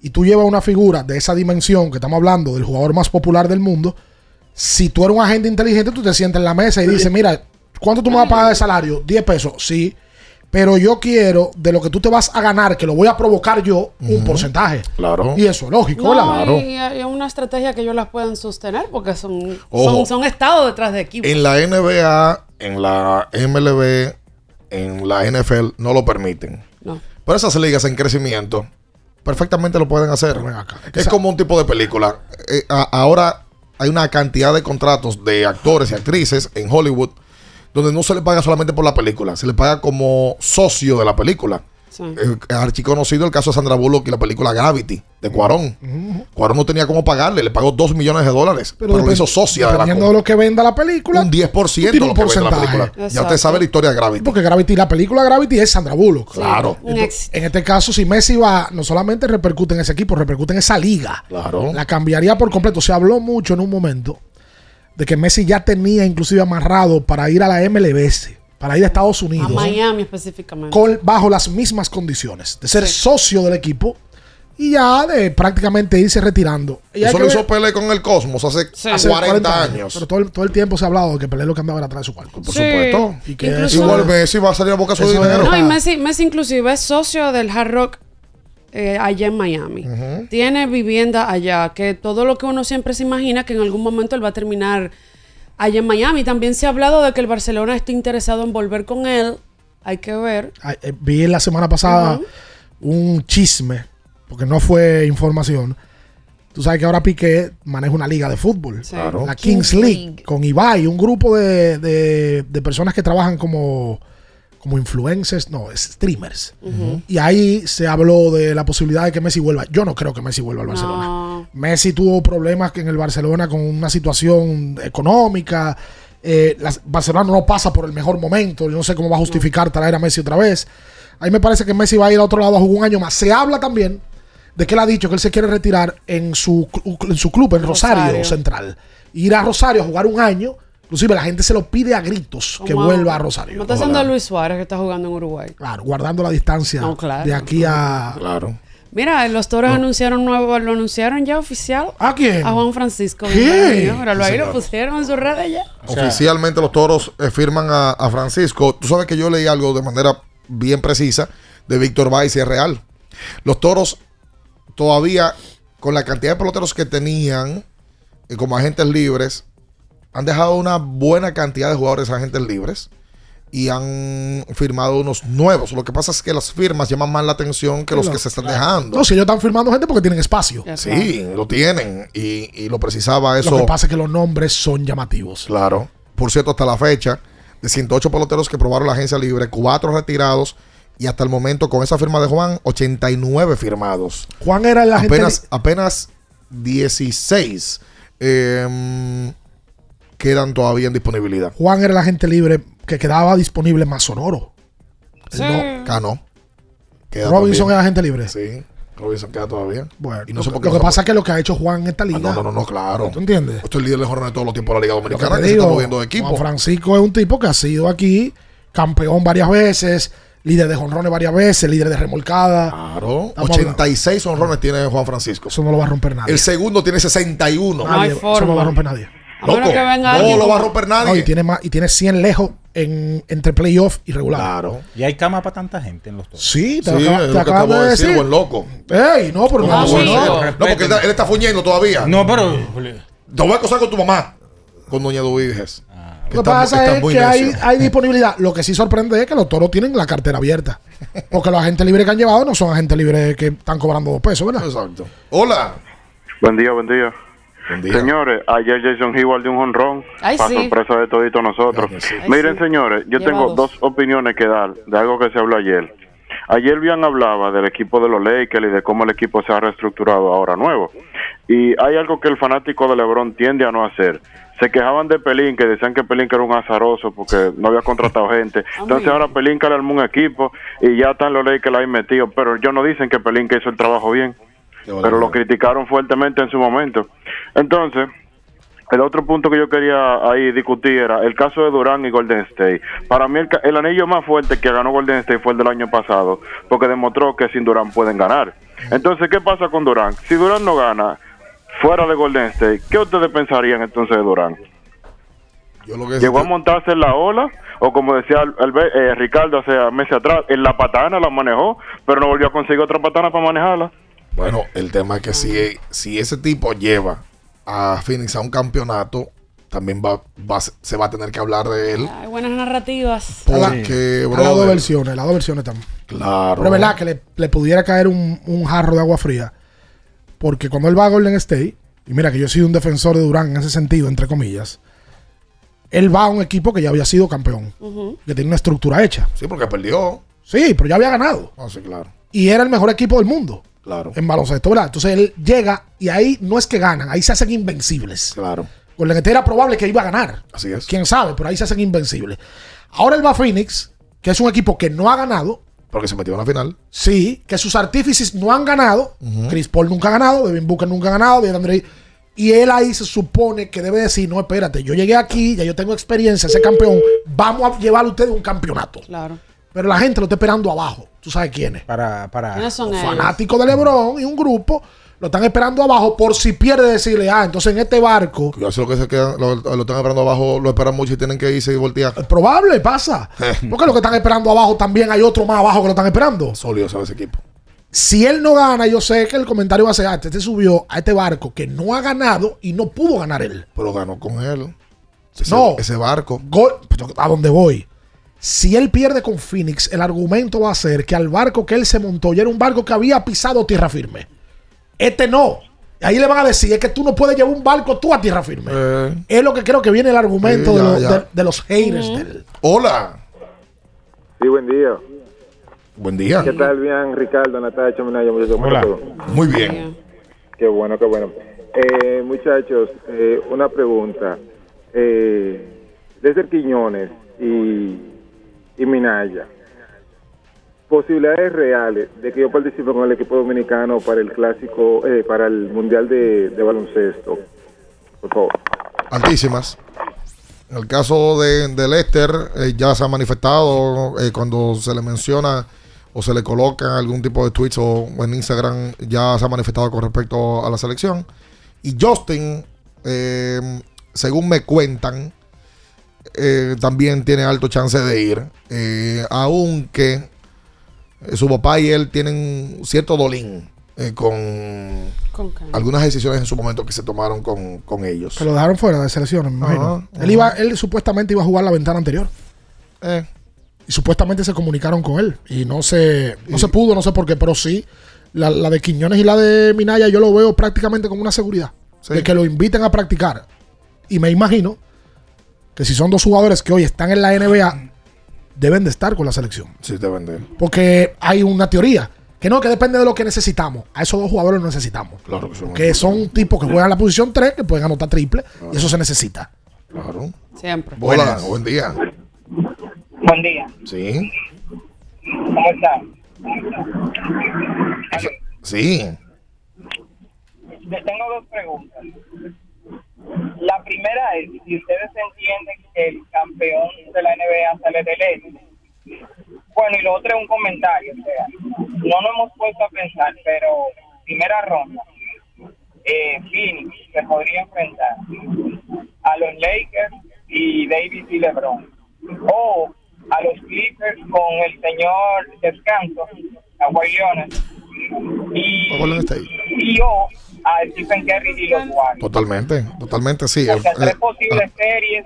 y tú llevas una figura de esa dimensión que estamos hablando, del jugador más popular del mundo, si tú eres un agente inteligente, tú te sientas en la mesa y dices, mira, ¿cuánto tú me vas a pagar de salario? 10 pesos, sí. Pero yo quiero, de lo que tú te vas a ganar, que lo voy a provocar yo, un porcentaje. Claro. Y eso es lógico, No, ¿verdad? y, y hay una estrategia que ellos las pueden sostener porque son, Ojo. son, son estados detrás de equipos. En la NBA, en la MLB, en la NFL, no lo permiten. No. Pero esas ligas en crecimiento perfectamente lo pueden hacer. Es como un tipo de película. Eh, a- ahora hay una cantidad de contratos de actores y actrices en Hollywood donde no se le paga solamente por la película, se le paga como socio de la película. Eh, archiconocido el caso de Sandra Bullock y la película Gravity de Cuarón. Cuarón no tenía cómo pagarle, le pagó 2 millones de dólares, pero, lo depend- hizo socia de la Dependiendo de lo que venda la película, un 10% tiene de lo que la porcentaje. película. Ya usted sabe la historia de Gravity. Porque Gravity, la película Gravity es Sandra Bullock. Claro. Entonces, en este caso, si Messi va, no solamente repercute en ese equipo, repercute en esa liga. Claro. La cambiaría por completo. Se habló mucho en un momento de que Messi ya tenía inclusive amarrado para ir a la MLBS, para ir a Estados A Unidos, Miami específicamente. con- bajo las mismas condiciones, de ser socio del equipo y ya de prácticamente irse retirando. Y Eso lo hizo Pelé con el Cosmos hace, hace 40, años. Pero todo el, todo el tiempo se ha hablado de que Pelé lo que andaba era atrás de su cuarto. Por supuesto. Y que Igual Messi va a salir a boca su dinero. No, y Messi, Messi inclusive es socio del Hard Rock eh, allá en Miami. Tiene vivienda allá, que todo lo que uno siempre se imagina que en algún momento él va a terminar allá en Miami. También se ha hablado de que el Barcelona está interesado en volver con él. Hay que ver. Ay, eh, vi la semana pasada un chisme, porque no fue información. Tú sabes que ahora Piqué maneja una liga de fútbol, Sí. Claro. la Kings, Kings League, con Ibai, un grupo de, de- de personas que trabajan como, como influencers, no, streamers. Y ahí se habló de la posibilidad de que Messi vuelva. Yo no creo que Messi vuelva al Barcelona. No. Messi tuvo problemas en el Barcelona con una situación económica Eh, Barcelona no pasa por el mejor momento. Yo no sé cómo va a justificar traer a Messi otra vez. A mí me parece que Messi va a ir a otro lado a jugar un año más. Se habla también de que él ha dicho que él se quiere retirar en su, en su club, en Rosario, Rosario. Central. Ir a Rosario a jugar un año. Inclusive la gente se lo pide a gritos que Como- vuelva a Rosario. Como está haciendo Luis Suárez, que está jugando en Uruguay. Claro, guardando la distancia No, claro. de aquí a. Claro. Mira, los toros anunciaron nuevo, lo anunciaron ya oficial. ¿A quién? A Juan Francisco. ¿Qué? Míralo Sí, ahí, lo pusieron en sus redes ya. Oficialmente los toros eh, firman a, a Francisco. Tú sabes que yo leí algo de manera bien precisa de Víctor Valls y es real. Los toros todavía, con la cantidad de peloteros que tenían eh, como agentes libres, han dejado una buena cantidad de jugadores agentes libres y han firmado unos nuevos. Lo que pasa es que las firmas llaman más la atención que los que se están dejando. No, si ellos están firmando gente porque tienen espacio. Sí, lo tienen y, y lo precisaba eso. Lo que pasa es que los nombres son llamativos. Claro. Por cierto, hasta la fecha, de 108 peloteros que probaron la agencia libre, 4 retirados y hasta el momento con esa firma de Juan, 89 firmados. Juan era el agente Apenas, apenas 16 eh, quedan todavía en disponibilidad. Juan era el agente libre que quedaba disponible más sonoro. Él no- Cano. Queda Robinson también. es agente libre. Sí, Robinson queda todavía. Bueno, Y no lo, sé por qué lo que no- pasa es que lo que ha hecho Juan en esta liga. Ah, no, no, no, claro. ¿Tú entiendes? Esto es el líder de jornada de todos los tiempos de la Liga que Dominicana que, se está digo, moviendo de equipo. Juan Francisco es un tipo que ha sido aquí campeón varias veces, líder de jonrones varias veces, líder de remolcada. Claro. Estamos 86 honrones tiene Juan Francisco. Eso no lo va a romper nadie. El segundo tiene 61. Nadie, Eso no lo va a romper nadie. Que venga no alguien lo va a romper nadie. No, y, tiene más, y tiene 100 lejos en, entre playoff y regular. Claro. Y hay cama para tanta gente en los toros. Sí, te, Sí, acaba- es te lo que acabo acabo de de decir, decir. buen loco. Ey, no, pero no, No, no, porque él, está- él está fuñendo todavía. No, pero. Te voy a acosar con tu mamá. Con Doña Duviges. Que Lo que pasa está es que hay, hay disponibilidad. Lo que sí sorprende es que los toros tienen la cartera abierta. Porque los agentes libres que han llevado no son agentes libres que están cobrando dos pesos, ¿verdad? Exacto. Hola. Buen día, buen día. Señores, ayer Jason Hayward de un honrón, Ay, para sí. sorpresa de todito nosotros. Ay, Miren, sí. señores, yo tengo dos. dos opiniones que dar de algo que se habló ayer. Ayer bien hablaba del equipo de los Lakers y de cómo el equipo se ha reestructurado ahora nuevo. Y hay algo que el fanático de LeBron tiende a no hacer. Se quejaban de Pelín, que decían que Pelín que era un azaroso porque no había contratado gente. Entonces ahora Pelín que le armó un equipo y ya están los Lakers ahí metidos. Pero ellos no dicen que Pelín que hizo el trabajo bien. Pero lo criticaron fuertemente en su momento. Entonces, el otro punto que yo quería ahí discutir era el caso de Durán y Golden State. Para mí el, el anillo más fuerte que ganó Golden State fue el del año pasado, porque demostró que sin Durán pueden ganar. Entonces, ¿qué pasa con Durán? Si Durán no gana fuera de Golden State, ¿qué ustedes pensarían entonces de Durán? Yo lo que ¿Llegó a montarse en la ola? O como decía Al- Albe- eh, Ricardo hace meses atrás, en la patana la manejó, pero no volvió a conseguir otra patana para manejarla. Bueno, el tema es que si, si ese tipo lleva a Phoenix a un campeonato, también va, va- se va a tener que hablar de él. Hay buenas narrativas. Porque, Hay las dos versiones, las dos versiones también. Claro. Pero es verdad que le, le pudiera caer un, un jarro de agua fría. Porque cuando él va a Golden State, y mira que yo he sido un defensor de Durán en ese sentido, entre comillas, él va a un equipo que ya había sido campeón, que tiene una estructura hecha. Sí, porque perdió. Sí, pero ya había ganado. Ah, sí, claro. Y era el mejor equipo del mundo Claro. en baloncesto, ¿verdad? Entonces él llega y ahí no es que ganan, ahí se hacen invencibles. Claro. Golden State era probable que iba a ganar. Así es. Quién sabe, pero ahí se hacen invencibles. Ahora él va a Phoenix, que es un equipo que no ha ganado. Porque se metió en la final. Sí, que sus artífices no han ganado. Chris Paul nunca ha ganado, Devin Booker nunca ha ganado, Andre. Y él ahí se supone que debe decir, no, espérate, yo llegué aquí, ya yo tengo experiencia, ese campeón, vamos a llevar a ustedes un campeonato. Claro. Pero la gente lo está esperando abajo. ¿Tú sabes quién es? Para, para. ¿Quiénes son ellos? Fanáticos de LeBron y un grupo lo están esperando abajo por si pierde decirle, ah, entonces en este barco, Yo sé lo que se quedan, lo, lo están esperando abajo, lo esperan mucho y tienen que irse y voltear. probable pasa. Porque lo que están esperando abajo también hay otro más abajo que lo están esperando. Sólido sabe ese equipo. Si él no gana, yo sé que el comentario va a ser, ah, este se subió a este barco que no ha ganado y no pudo ganar él. Pero ganó con él. Ese, No. Ese barco. Gol- ¿A dónde voy? Si él pierde con Phoenix, el argumento va a ser que al barco que él se montó ya era un barco que había pisado tierra firme. Este no. Ahí le van a decir, es que tú no puedes llevar un barco tú a tierra firme. Eh, Es lo que creo que viene el argumento Sí, de, ya, los- de- de los haters de él. Hola. Sí, buen día. Buen día. ¿Qué tal, bien, Ricardo, Natacha, Minaya, muchachos? ¿Cómo Hola. Muy bien. Qué bueno, qué bueno. Eh, muchachos, eh, una pregunta. Eh, Desde Quiñones y, y Minaya, posibilidades reales de que yo participe con el equipo dominicano para el clásico, eh, para el mundial de, baloncesto. Por favor. Altísimas. En el caso de, de Lester, eh, ya se ha manifestado eh, cuando se le menciona o se le coloca algún tipo de tweets o, o en Instagram, ya se ha manifestado con respecto a la selección. Y Justin, eh, según me cuentan, eh, también tiene alto chance de ir. eh, aunque su papá y él tienen cierto dolín eh, con algunas decisiones en su momento que se tomaron con, con ellos. Que lo dejaron fuera de selecciones, me imagino. Ajá, él, iba, él supuestamente iba a jugar la ventana anterior. Eh. Y supuestamente se comunicaron con él. Y no se, no se pudo, no sé por qué, pero sí. La, la de Quiñones y la de Minaya yo lo veo prácticamente con una seguridad. De que lo inviten a practicar. Y me imagino que si son dos jugadores que hoy están en la NBA, deben de estar con la selección. Sí, deben de. Porque hay una teoría. Que no, que depende de lo que necesitamos. A esos dos jugadores los necesitamos. Claro que son. Que son tipos que juegan la posición 3, que pueden anotar triple. Y eso se necesita. Claro. Siempre. Hola, buen día. Buen día. Sí. ¿Cómo están? Sí. Tengo dos preguntas. La primera es si ustedes entienden que el campeón de la NBA sale del este. Bueno, y lo otro es un comentario. O sea, no nos hemos puesto a pensar, pero primera ronda. Eh, Phoenix se podría enfrentar a los Lakers y Davis y LeBron. O a los Clippers con el señor Descanso, Kawhi Leonard. Y, y o a Stephen Curry y los Warriors. Totalmente, totalmente sí. Eh, tres posibles series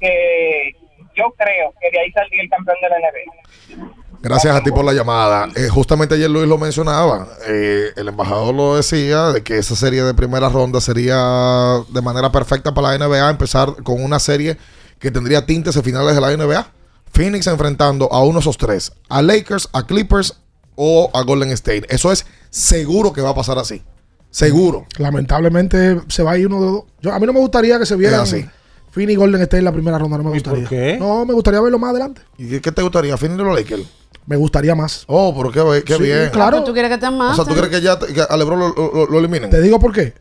que yo creo que de ahí saldría el campeón de la NBA. Gracias a ti por la llamada. Eh, justamente ayer Luis lo mencionaba. Eh, el embajador lo decía de que esa serie de primera ronda sería de manera perfecta para la NBA empezar con una serie que tendría tintes a finales de la NBA. Phoenix enfrentando a uno de esos tres: a Lakers, a Clippers o a Golden State. Eso es seguro que va a pasar así. Seguro. Lamentablemente se va a ir uno de los dos. Yo, a mí no me gustaría que se vieran Es así. Finn y Golden State en la primera ronda. No me gustaría. qué? No, me gustaría verlo más adelante. ¿Y qué- te gustaría? ¿Phoenix o los Lakers? Me gustaría más. Oh, pero qué, qué Sí, bien. claro. ¿Tú quieres que te O maten? sea, ¿tú crees que ya te- que a LeBron lo, lo- lo eliminen? Te digo por qué.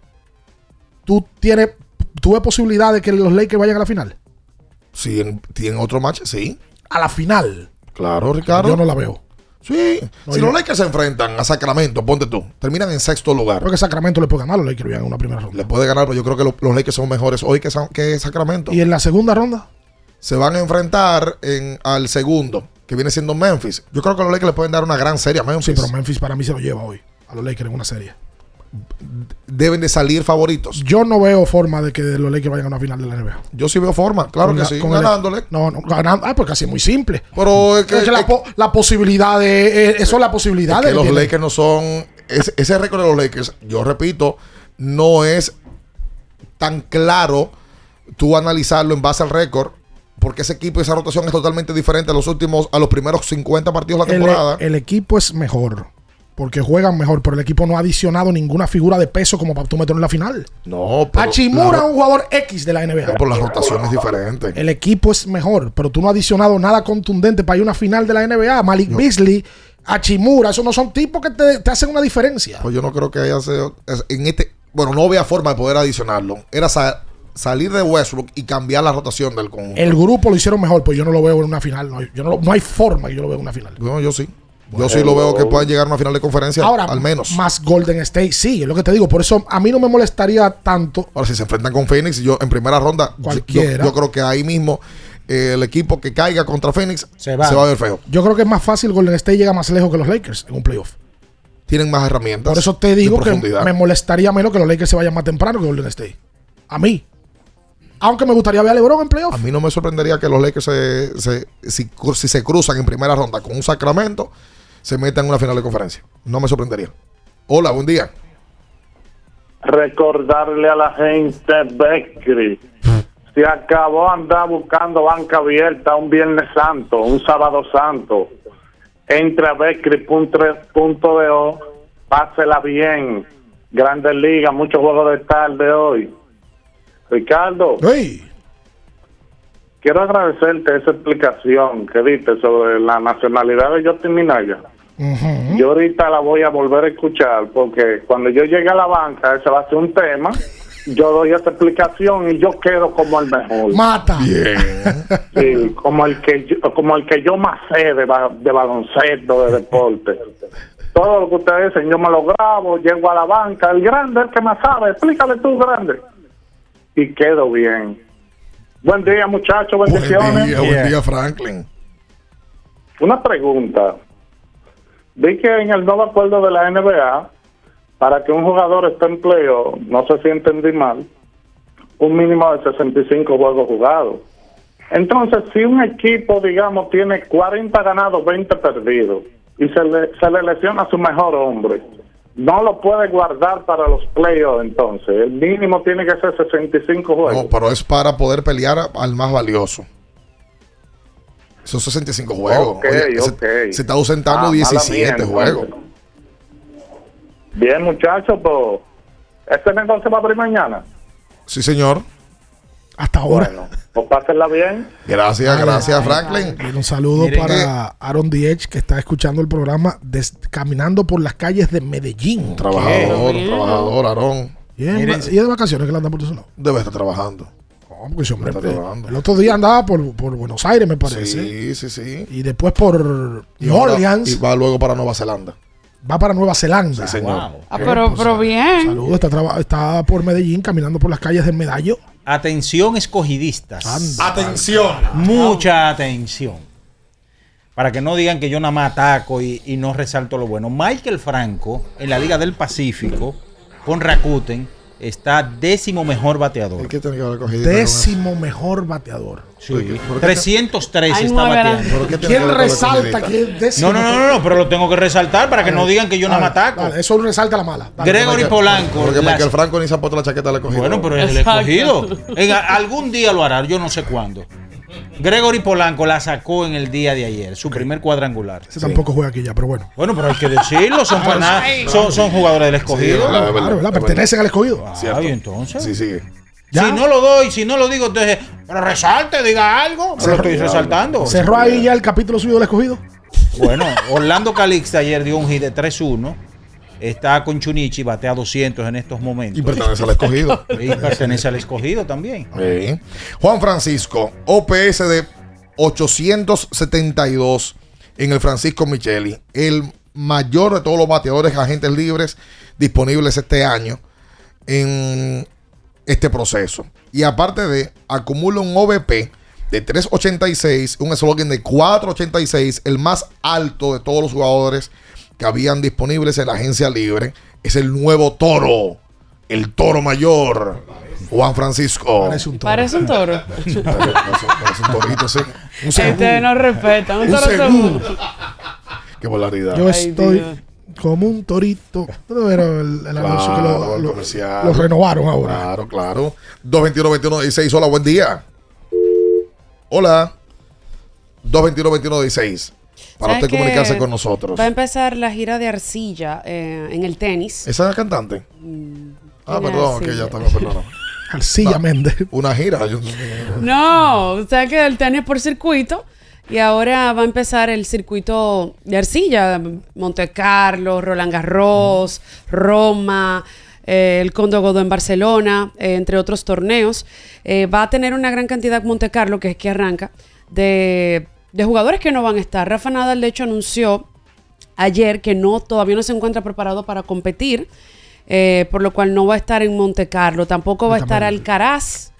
Tú tienes. ¿Tú ves posibilidad de que los Lakers vayan a la final? Si en- tienen otro match, sí. A la final. Claro, Ricardo. Yo no la veo. Sí. No, si yo- los Lakers se enfrentan a Sacramento, ponte tú, terminan en sexto lugar. Creo que Sacramento le puede ganar a los Lakers en una primera ronda. Le puede ganar, pero yo creo que lo- los Lakers son mejores hoy que, que Sacramento. ¿Y en la segunda ronda? Se van a enfrentar en, al segundo, que viene siendo Memphis. Yo creo que los Lakers le pueden dar una gran serie a Memphis. Sí, pero Memphis para mí se lo lleva hoy. A los Lakers en una serie. Deben de salir favoritos. Yo no veo forma de que los Lakers vayan a una final de la NBA. Yo sí veo forma, claro que sí, el- ganándole. No, no, ganando. Ah, porque así es muy simple. Pero es que, Es que la, es- po- la posibilidad de. eh, eso es la posibilidad es que de los tiene. Lakers no son. Ese, ese récord de los Lakers, yo repito, no es tan claro tú analizarlo en base al récord. Porque ese equipo y esa rotación es totalmente diferente a los últimos, a los primeros 50 partidos de la El, temporada. el equipo es mejor. Porque juegan mejor, pero el equipo no ha adicionado ninguna figura de peso como para tú meterlo en la final. no, pero. Hachimura es un jugador X de la NBA. por las rotaciones diferentes. El equipo es mejor, pero tú no has adicionado nada contundente para ir a una final de la NBA. Malik Beasley, Hachimura, esos no son tipos que te, te hacen una diferencia. Pues yo no creo que haya sido. En este, bueno, no había forma de poder adicionarlo. Era sa- salir de Westbrook y cambiar la rotación del conjunto. El grupo lo hicieron mejor, pues yo no lo veo en una final. No, hay- yo no, lo- no hay forma que yo lo vea en una final. No, yo sí. Yo sí lo veo que puedan llegar a una final de conferencia, Ahora, al menos. más Golden State, sí, es lo que te digo. Por eso a mí no me molestaría tanto. Ahora, si se enfrentan con Phoenix, yo en primera ronda, Cualquiera. Yo, yo creo que ahí mismo eh, el equipo que caiga contra Phoenix se va. va, a ver feo. Yo creo que es más fácil Golden State llega más lejos que los Lakers en un playoff. Tienen más herramientas. Por eso te digo que me molestaría menos que los Lakers se vayan más temprano que Golden State. A mí. Aunque me gustaría ver a LeBron en playoff. A mí no me sorprendería que los Lakers, se, se- si, si se cruzan en primera ronda con un Sacramento, se metan en una final de conferencia. No me sorprendería. Hola, buen día. recordarle a la gente Becri. Se acabó andar buscando banca abierta un Viernes Santo, un Sábado Santo. Entre a Becri.do, pásela bien. Grandes Ligas, muchos juegos de tarde hoy. Ricardo, quiero agradecerte esa explicación que diste sobre la nacionalidad de Justin Minaya. Yo ahorita la voy a volver a escuchar porque cuando yo llegue a la banca, ese va a ser un tema. Yo doy esa explicación y yo quedo como el mejor. Mata. Sí, como el que yo, como el que yo más sé de, ba- de baloncesto, de deporte. Todo lo que ustedes dicen, yo me lo grabo, llego a la banca, el grande, el que más sabe, explícale tú, grande. Y quedo bien. Buen día, muchachos, bendiciones. Buen día, buen día, Franklin. Una pregunta. Vi que en el nuevo acuerdo de la NBA, para que un jugador esté en playoff, no sé si entendí mal, un mínimo de 65 juegos jugados. Entonces, si un equipo, digamos, tiene 40 ganados, 20 perdidos, y se le, se le lesiona a su mejor hombre, no lo puede guardar para los playoffs entonces. El mínimo tiene que ser 65 juegos. No, pero es para poder pelear al más valioso. Son 65 juegos. Ok, Oye, se- ok. Se, está ausentando Ah, mala 17 mía, juegos. Bien, muchachos, pues, ¿este negocio va a abrir mañana? Sí, señor. Hasta ahora. Bueno, pues pásenla bien. Gracias, gracias, Franklin. Y un saludo Miren, para Aaron Diech, que está escuchando el programa des- caminando por las calles de Medellín. Trabajador, trabajador, Aarón. Y es, y es de vacaciones que él anda por ese lado. Debe estar trabajando. No, porque ese hombre, Está trabajando. el otro día andaba por, por Buenos Aires, me parece. Sí, sí, sí. Y después por Y Orleans. Y va luego para Nueva Zelanda. Va para Nueva Zelanda. Sí, señor. Ah, pero, pero bien. Saludos, está, por Medellín caminando por las calles del Medallo. Atención, escogidistas. Atención. Mucha atención. Para que no digan que yo nada más ataco y, y no resalto lo bueno. Michael Franco, en la Liga del Pacífico, con Rakuten, está décimo mejor bateador. ¿Qué tiene que Hidalgo? Décimo mejor bateador. Sí. 303 Ay, está nueve bateando. ¿Pero qué tiene ¿Quién que ver con la resalta que es décimo No, no, no, no, no, pero lo tengo que resaltar para que no digan que yo nada más ataco. Dale, eso resalta la mala. Dale. Gregory Polanco. Porque las- Michael Franco ni se ha puesto la chaqueta le cogido. Bueno, pero es el escogido. En algún día lo hará, yo no sé cuándo. Gregory Polanco la sacó en el día de ayer, su primer cuadrangular. Ese tampoco juega aquí ya, pero bueno. Bueno, pero hay que decirlo, son, fana- son, son jugadores del escogido. Claro, ¿verdad? Pertenecen al escogido. Ay, entonces. Sí, sigue. Si no lo doy, si no lo digo, entonces, pero resalte, diga algo. Pero lo estoy resaltando. Cerró ahí ya el capítulo suyo del escogido. Bueno, Orlando Calixta ayer dio un hit de 3-1. Está con Chunichi, batea 200 en estos momentos. Y pertenece al escogido. Y pertenece al escogido también. Sí. Juan Francisco, OPS de 872 en el Francisco Micheli, el mayor de todos los bateadores agentes libres disponibles este año en este proceso. Y aparte de, acumula un OVP de 386, un eslogan de 486, el más alto de todos los jugadores que habían disponibles en la agencia libre. Es el nuevo toro, el toro mayor, Juan Francisco. Parece un Parece un toro. Parece parece un torito, sí. Un. Este no respeta. Un Un toro seguro. Qué volaridad. Yo estoy como un torito. Pero el, el anuncio que lo, Claro, lo- comercial. lo renovaron ahora. Claro, claro. 221-2116. Hola, buen día. Hola. 221-2116. Para ¿Sabes usted comunicarse con nosotros. Va a empezar la gira de arcilla eh, en el tenis. ¿Esa es la cantante? Ah, ¿quién perdón, que ya estaba, perdón. Arcilla Méndez. Una gira. yo- No, o sea que el tenis por circuito y ahora va a empezar el circuito de arcilla, Monte Carlo, Roland Garros, Roma, eh, el Condo Godó en Barcelona, eh, entre otros torneos. Eh, va a tener una gran cantidad Monte Carlo, que es que arranca, de, de jugadores que no van a estar. Rafa Nadal, de hecho, anunció ayer que no todavía no se encuentra preparado para competir, eh, por lo cual no va a estar en Monte Carlo. Tampoco va a estar Alcaraz,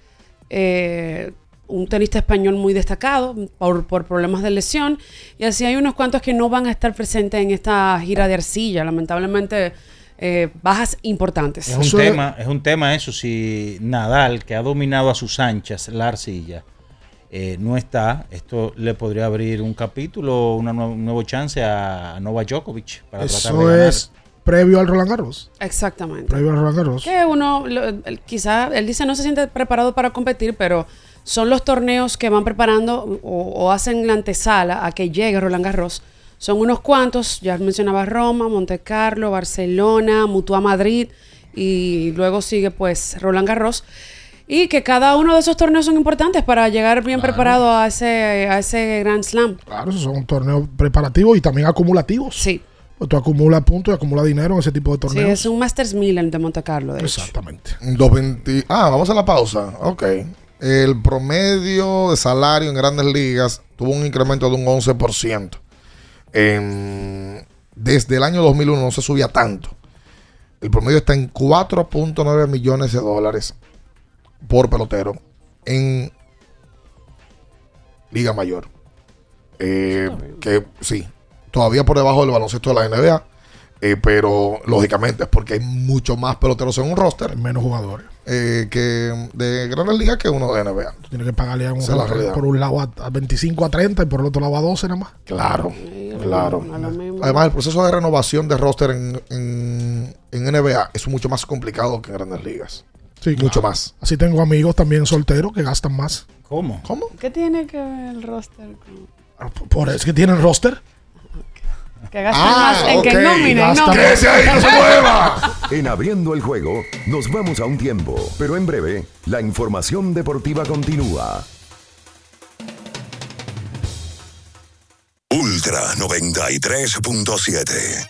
eh, un tenista español muy destacado por, por problemas de lesión. Y así hay unos cuantos que no van a estar presentes en esta gira de arcilla. Lamentablemente, eh, bajas importantes. Es un, tema, es un tema eso, si Nadal, que ha dominado a sus anchas la arcilla, eh, no está, esto le podría abrir un capítulo, una nue- un nuevo chance a Novak Djokovic para tratar de Eso ganar. es previo al Roland Garros. Exactamente. Previo al Roland Garros. Que uno, lo- el- quizá, él dice no se siente preparado para competir, pero son los torneos que van preparando o, o hacen la antesala a que llegue Roland Garros. Son unos cuantos, ya mencionaba Roma, Monte Carlo, Barcelona, Mutua Madrid y luego sigue pues Roland Garros. Y que cada uno de esos torneos son importantes para llegar bien preparado a ese, a ese Grand Slam. Claro, esos son torneos preparativos y también acumulativos. Sí. Pues tú acumulas puntos y acumulas dinero en ese tipo de Sí, torneos. es un Masters 1000 el de Monte Carlo, de hecho. Exactamente. 220 Ah, vamos a la pausa. Ok. El promedio de salario en grandes ligas tuvo un incremento de un 11%. En- desde el año 2001 no se subía tanto. El promedio está en 4.9 millones de dólares por pelotero en Liga Mayor. Eh, que sí, todavía por debajo del baloncesto de la NBA. eh, pero lógicamente es porque hay mucho más peloteros en un roster. Menos jugadores. eh, que de grandes ligas que uno de NBA. Tú tienes que pagarle a un jugador por un lado a, a 25 a 30 y por el otro lado a 12 nada más. Claro, claro. Además, el proceso de renovación de roster en, en, en NBA es mucho más complicado que en grandes ligas. Sí, Mucho claro. más. Así tengo amigos también solteros que gastan más. ¿Cómo? ¿Cómo? ¿Qué tiene que ver el roster con.? Por eso que tienen roster. Que gastan Ah, más en que Gastan- no. ¡Que se ahí se mueva! En abriendo el juego, nos vamos a un tiempo, pero en breve, la información deportiva continúa. Ultra 93.7.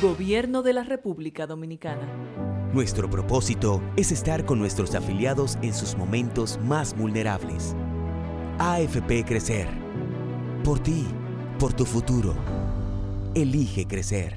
Gobierno de la República Dominicana. Nuestro propósito es estar con nuestros afiliados en sus momentos más vulnerables. AFP Crecer. Por ti, por tu futuro. Elige crecer.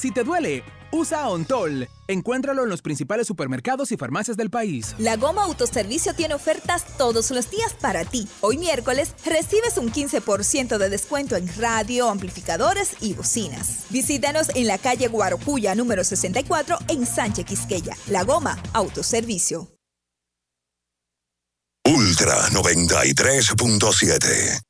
Si te duele, usa Ontol. Encuéntralo en los principales supermercados y farmacias del país. La Goma Autoservicio tiene ofertas todos los días para ti. Hoy miércoles recibes un 15% de descuento en radio, amplificadores y bocinas. Visítanos en la calle Guarocuya número 64 en Sánchez Quisqueya. La Goma Autoservicio. Ultra 93.7.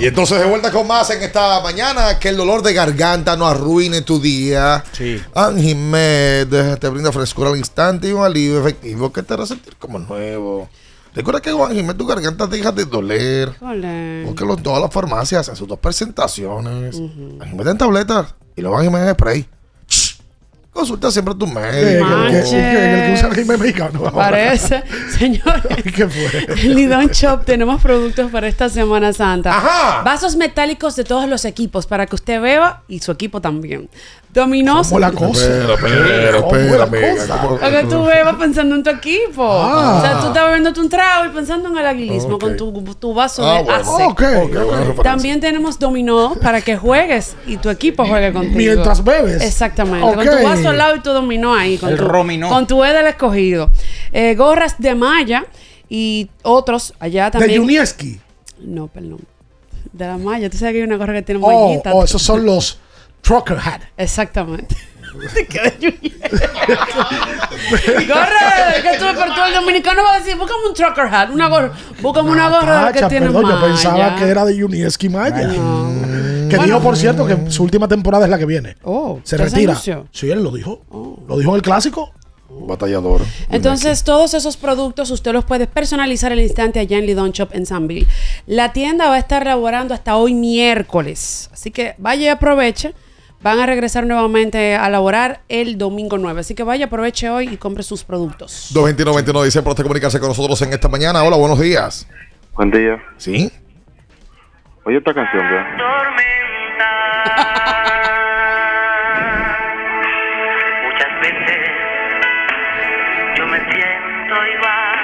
Y entonces de vuelta con más en esta mañana, que el dolor de garganta no arruine tu día. Sí. Anjimed te brinda frescura al instante y un alivio efectivo que te hará sentir como nuevo. Recuerda que con Anjimed tu garganta deja de doler. Ole. Porque los, todas las farmacias hacen sus dos presentaciones. Anjimed en tabletas y luego Anjimed en spray. Consulta siempre a tu médico. que- que- que- el que usa régimen mexicano. Parece, señores. ¿Qué fue? En Lidón Shop tenemos productos para esta Semana Santa. Ajá. Vasos metálicos de todos los equipos para que usted beba y su equipo también. Dominós. ¿Cómo la cosa? Espera, espera, ¿Cómo espera, la amiga, cosa? ¿cómo- Para que tú bebas pensando en tu equipo. Ah. O sea, tú estás bebiendo un trago y pensando en el aguilismo con tu, tu vaso Ah, de bueno. ACE. Ok. buena referencia. También tenemos dominó para que juegues y tu equipo juegue contigo. Mientras bebes. Exactamente. Con tu vaso al lado y tu dominó ahí. Con El tu, rominó. Con tu E del escogido. Eh, gorras de malla y otros allá De también. Junieski. No, perdón. De la malla. Tú sabes que hay una gorra que tiene Oh, mallita. oh, esos son los trucker hat. Exactamente. ¿De qué de Juliet? gorra que tú, pero tú el dominicano va a decir, búscame un trucker hat, una gorra, búscame una gorra Natacha, que tiene perdón, yo malla. pensaba que era de Junieski Maya. Que Bueno. dijo, por cierto, que su última temporada es la que viene. Oh, Se ¿ya retira. anunció? Sí, él lo dijo. Lo dijo en el clásico. Batallador. Entonces, todos esos productos usted los puede personalizar al instante allá en Lidon Shop en Sanville. La tienda va a estar laborando hasta hoy miércoles. Así que vaya y aproveche. Van a regresar nuevamente a laborar el domingo 9. Así que vaya, aproveche hoy y compre sus productos. 229 dice por usted comunicarse con nosotros en esta mañana. Hola, buenos días. Buen día. ¿Sí? Oye esta canción, ¿verdad? Muchas veces yo me siento igual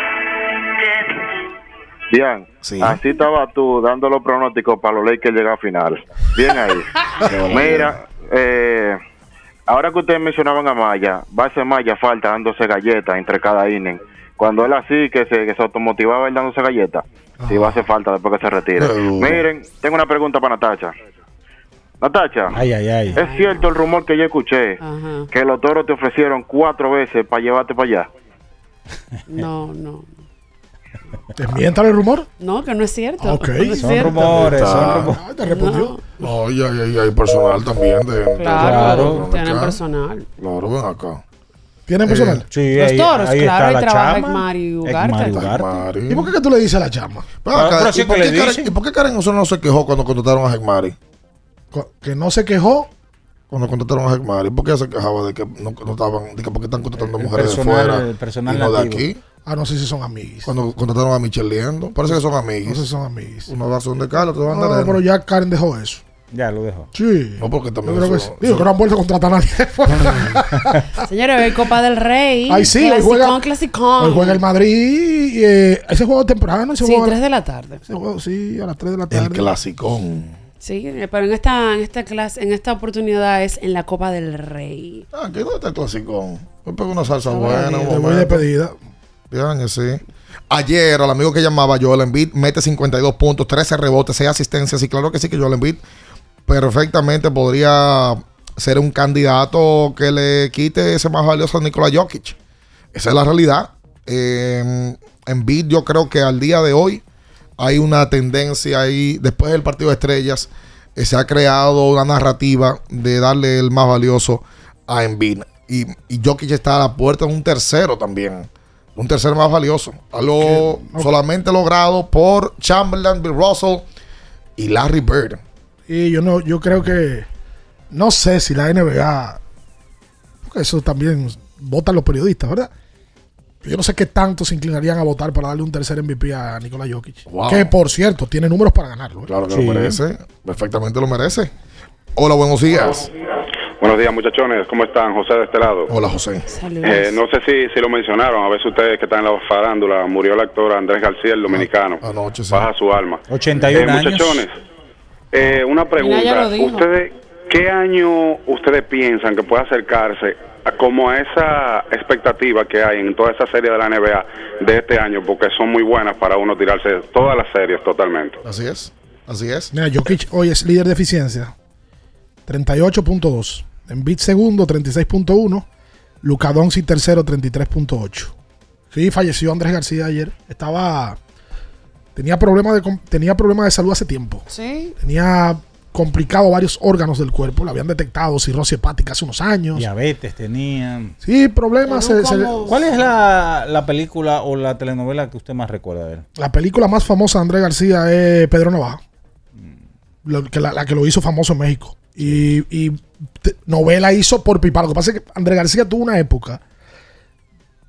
que Bien, así estaba tú dando los pronósticos para los Lakers llegar a final. Bien ahí. Mira, eh, ahora que ustedes mencionaban a Maya, va a ser Maya falta dándose galletas entre cada inning. Cuando él así, que se, que se automotivaba él dándose galletas, sí va a hacer falta después que se retire. Miren, tengo una pregunta para Natacha. Natacha, Ay, ay, ay. ¿es cierto el rumor que yo escuché Ajá. que los toros te ofrecieron cuatro veces para llevarte para allá? No, no. ¿Desmientan el rumor? No, que no es cierto. Ok. No es Son cierto. rumores, son Está- rumores. Ah, te respondió. No, y hay, hay- hay personal también de. Claro, de- tienen acá. personal. Claro, ven acá. ¿Tienen personal? Sí, Los ahí, toros, ahí claro, está ahí trabaja. Ekmari Ugarte. Ugarte. Mari. ¿Y por qué que tú le dices a la chama? Ven acá, pero ¿y, por qué le Karen. ¿Y por qué Karen Osorio no se quejó cuando contrataron a Hegmari? Co- Que no se quejó. Cuando contrataron a Hegmari, ¿por qué ella se quejaba de que no, no estaban, de que porque están contratando El mujeres personal- de fuera el personal y no de aquí? Ah, no sé si son amiguis. Cuando contrataron a Michelle Liendo, parece que son No sé amigos. si son amiguis. Una va a son de Carlos, otra van No, de pero ya Karen dejó eso. Ya lo dejo. Sí. No, porque Yo también creo que eso- sí. Digo que no han vuelto a contratar a nadie. Señores, hoy Copa del Rey. Ay, sí, hoy Clasicón, juega, clasicón. hoy juega el Madrid. y, eh, ese juego temprano. Ese Sí, juego, 3 de la tarde. ese juego, sí, a las 3 de la tarde. El clasicón. Sí, eh, pero en esta, en esta clase, en esta oportunidad es en la Copa del Rey. Ah, ¿qué dónde está el clasicón? Me pego una salsa No, buena. Te Te voy de pedida. Sí. Ayer, al amigo que llamaba Joel Embiid, mete 52 puntos, 13 rebotes, 6 asistencias. Y claro que sí, que Joel Embiid perfectamente podría ser un candidato que le quite ese más valioso a Nikola Jokic. Esa es la realidad. Eh, Embiid, yo creo que al día de hoy hay una tendencia ahí, después del partido de estrellas, eh, se ha creado una narrativa de darle el más valioso a Embiid. Y, y Jokic está a la puerta de un tercero también. Un tercero más valioso. Algo solamente logrado por Chamberlain, Bill Russell y Larry Bird. Y yo no, yo creo que no sé si la NBA, porque eso también votan los periodistas, ¿verdad? Yo no sé qué tanto se inclinarían a votar para darle un tercer MVP a Nikola Jokic. Wow. Que por cierto, tiene números para ganarlo. ¿eh? Claro que Sí. lo merece. Perfectamente lo merece. Hola, buenos días. Buenos días, muchachones. ¿Cómo están? José de este lado. Hola, José. Saludos. Eh, no sé si, si lo mencionaron. A veces ustedes que están en la farándula, murió el actor Andrés García, el dominicano. Anoche, sí. Baja su alma. 81 Eh, años. muchachones, eh, una pregunta. ¿Ustedes qué año ustedes piensan que puede acercarse a como a esa expectativa que hay en toda esa serie de la NBA de este año? Porque son muy buenas para uno tirarse todas las series totalmente. Así es. Así es. Mira, Jokic hoy es líder de eficiencia. 38.2. Embiid segundo, 36.1. Luka Doncic tercero, 33.8. Sí, falleció Andrés García ayer. Estaba tenía problemas de, tenía problemas de salud hace tiempo. Sí. Tenía complicado varios órganos del cuerpo. Le habían detectado cirrosis hepática hace unos años. Diabetes tenían. Sí, problemas. se- se- ¿Cuál es la, la película o la telenovela que usted más recuerda de él? La película más famosa de Andrés García es Pedro Navaja. Que la, la que lo hizo famoso en México. Y, novela hizo por pipa. Lo que pasa es que Andrés García tuvo una época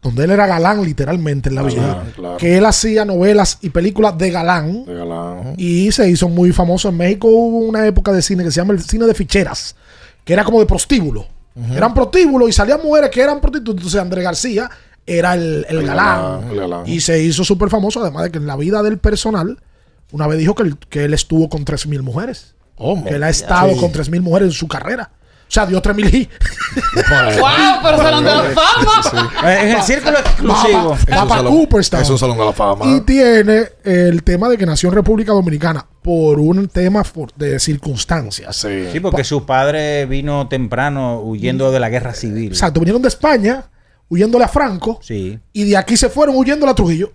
donde él era galán literalmente en la vida. Claro, claro. Que él hacía novelas y películas de galán. De galán. Y se hizo muy famoso. En México hubo una época de cine que se llama el cine de ficheras. Que era como de prostíbulo. Eran prostíbulos y salían mujeres que eran prostitutas. Entonces Andrés García era el, el El galán. galán, el galán. Y se hizo súper famoso, además de que en la vida del personal, una vez dijo que él, que él estuvo con 3.000 mujeres. Que él ha estado Sí. con 3.000 mujeres en su carrera. O sea, dio 3.000 y... ¡Wow! Pero Salón de la Fama. En el círculo exclusivo. Va pa- va pa' Cooperstown. Es un salón de la fama. Y tiene el tema de que nació en República Dominicana por un tema de circunstancias. Sí, porque su padre vino temprano huyendo de la guerra civil. Exacto, vinieron de España huyéndole a Franco Sí. y de aquí se fueron huyéndole a Trujillo.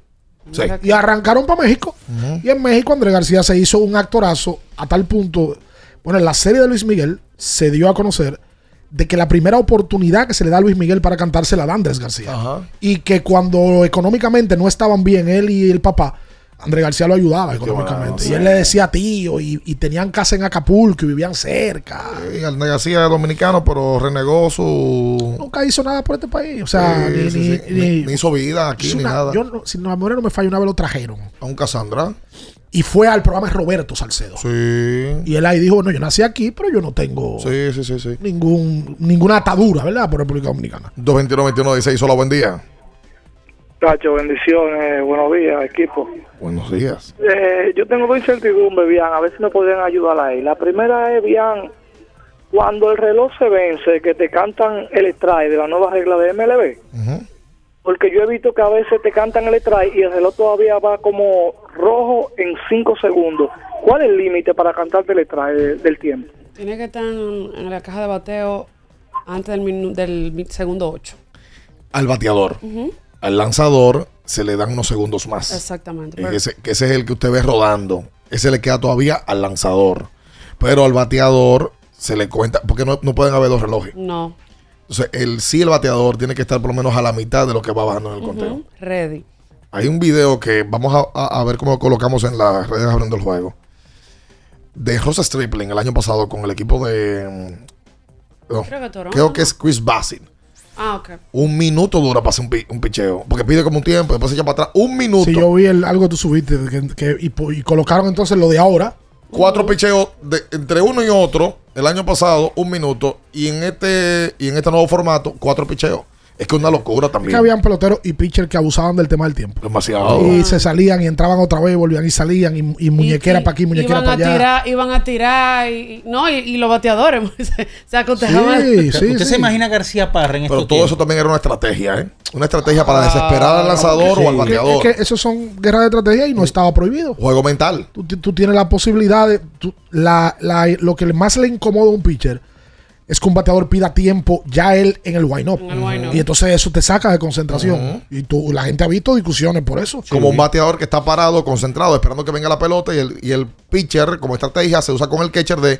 Sí. Y arrancaron para México. Y en México Andrés García se hizo un actorazo a tal punto. Bueno, en la serie de Luis Miguel se dio a conocer de que la primera oportunidad que se le da a Luis Miguel para cantar se la da Andrés García. Y que cuando económicamente no estaban bien él y el papá, Andrés García lo ayudaba económicamente. y él le decía tío y, y tenían casa en Acapulco y vivían cerca. Sí, Andrés García es dominicano, pero renegó su. Nunca hizo nada por este país. O sea, Sí, ni, sí, ni- sí. ni- Ni- ni hizo vida aquí, ni una- nada. Yo, no- si no me falla, una vez lo trajeron. A un Cassandra. Y fue al programa de Roberto Salcedo. Sí. Y él ahí dijo, bueno, yo nací aquí, pero yo no tengo Sí, sí, sí, sí. ningún, ninguna atadura, ¿verdad? Por República Dominicana. 221-21-16, hola, buen día. Tacho, bendiciones, buenos días, equipo. Buenos días. Eh, yo tengo dos incertidumbres, Bian, a ver si me podrían ayudar ahí. La primera es, Bian, cuando el reloj se vence, que te cantan el strike de la nueva regla de MLB. Porque yo he visto que a veces te cantan el strike y el reloj todavía va como rojo en 5 segundos. ¿Cuál es el límite para cantarte el strike de- del tiempo? Tiene que estar en, la caja de bateo antes del, minu- del segundo 8. Al bateador. Al lanzador se le dan unos segundos más. Exactamente. Pero- ese, que ese es el que usted ve rodando. Ese le queda todavía al lanzador. Pero al bateador se le cuenta, porque no, no pueden haber dos relojes. No. Entonces, el sí, el bateador tiene que estar por lo menos a la mitad de lo que va bajando en el conteo. Ready. Hay un video que vamos a, a- a ver cómo lo colocamos en las redes abriendo el juego. De Rosa Stripling el año pasado con el equipo de. mm, no, Creo que creo que es Chris Bassett. Ah, ok. Un minuto dura para hacer un, pi- un picheo. Porque pide como un tiempo, después se echa para atrás. Un minuto. Si yo vi el- algo que tú subiste que, que- y, po- y colocaron entonces lo de ahora. Cuatro picheos de, entre uno y otro. El año pasado, un minuto. Y en este y en este nuevo formato, cuatro picheos. Es que es una locura Es también. que habían peloteros y pitchers que abusaban del tema del tiempo. Demasiado. Y se salían y entraban otra vez, volvían y salían. Y, y muñequera para aquí, muñequera para a allá. tirar, iban a tirar y, y- no, y, y los bateadores se, se acotejaban. ¿Usted se imagina a García Parra en Pero todo eso también era una estrategia, ¿eh? Una estrategia para desesperar al lanzador o al bateador. Es que esos son guerras de estrategia y no estaba prohibido. Juego mental. Tú, ti- tú tienes la posibilidad de. tú- la, la- lo que más le incomoda a un pitcher es que un bateador pida tiempo ya él en el wind-up. Y entonces eso te saca de concentración. Y tú, la gente ha visto discusiones por eso. Como un bateador que está parado, concentrado, esperando que venga la pelota y el, y el pitcher, como estrategia, se usa con el catcher de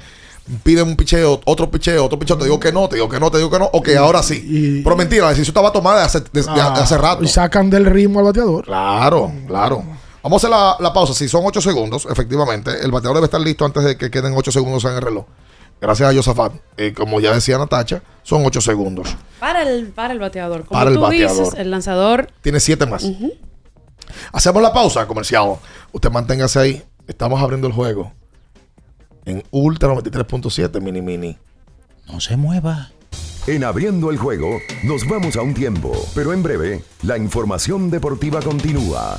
pide un picheo, otro picheo, otro picheo, te digo que no, te digo que no, te digo que no, ok, ahora sí. Pero mentira, la decisión estaba tomada de hace, de- Ah, de hace rato. Y sacan del ritmo al bateador. Claro, claro. Vamos a hacer la, la pausa. Si son 8 segundos, efectivamente, el bateador debe estar listo antes de que queden 8 segundos en el reloj. Gracias a Josafat. Eh, como ya decía Natacha, son 8 segundos. Para el, para el bateador. Como Para el dices, bateador. el lanzador. Tiene 7 más. Hacemos la pausa comercial. Usted manténgase ahí. Estamos abriendo el juego. En Ultra 93.7 Mini Mini. No se mueva. En abriendo el juego, nos vamos a un tiempo, pero en breve, la información deportiva continúa.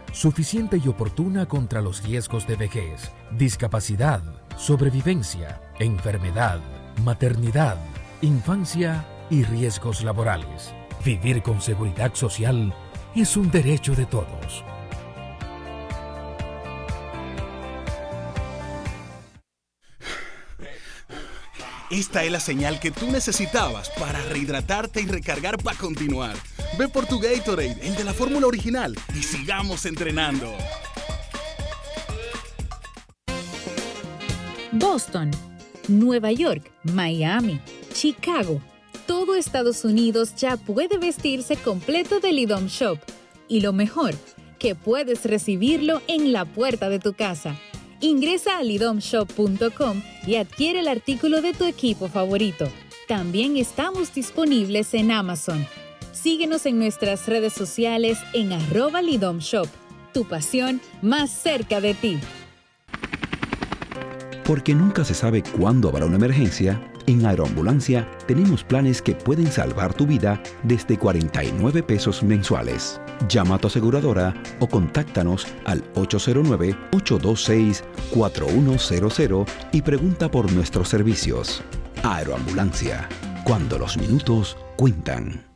suficiente y oportuna contra los riesgos de vejez, discapacidad, sobrevivencia, enfermedad, maternidad, infancia y riesgos laborales. Vivir con seguridad social es un derecho de todos. Esta es la señal que tú necesitabas para rehidratarte y recargar para continuar. Ve por tu Gatorade, el de la fórmula original, y sigamos entrenando. Boston, Nueva York, Miami, Chicago. Todo Estados Unidos ya puede vestirse completo del IDOM Shop. Y lo mejor, que puedes recibirlo en la puerta de tu casa. Ingresa a lidomshop.com y adquiere el artículo de tu equipo favorito. También estamos disponibles en Amazon. Síguenos en nuestras redes sociales en arroba lidomshop. Tu pasión más cerca de ti. Porque nunca se sabe cuándo habrá una emergencia, en Aeroambulancia tenemos planes que pueden salvar tu vida desde 49 pesos mensuales. Llama a tu aseguradora o contáctanos al 809-826-4100 y pregunta por nuestros servicios. Aeroambulancia, cuando los minutos cuentan.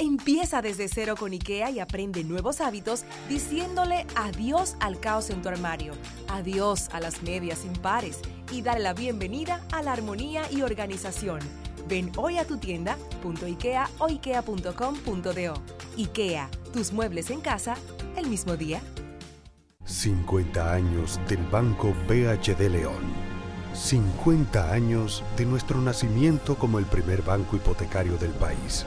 Empieza desde cero con IKEA y aprende nuevos hábitos diciéndole adiós al caos en tu armario, adiós a las medias impares y dale la bienvenida a la armonía y organización. Ven hoy a tu tienda .ikea o ikea.com.do. IKEA, tus muebles en casa el mismo día. 50 años del Banco BHD León. 50 años de nuestro nacimiento como el primer banco hipotecario del país,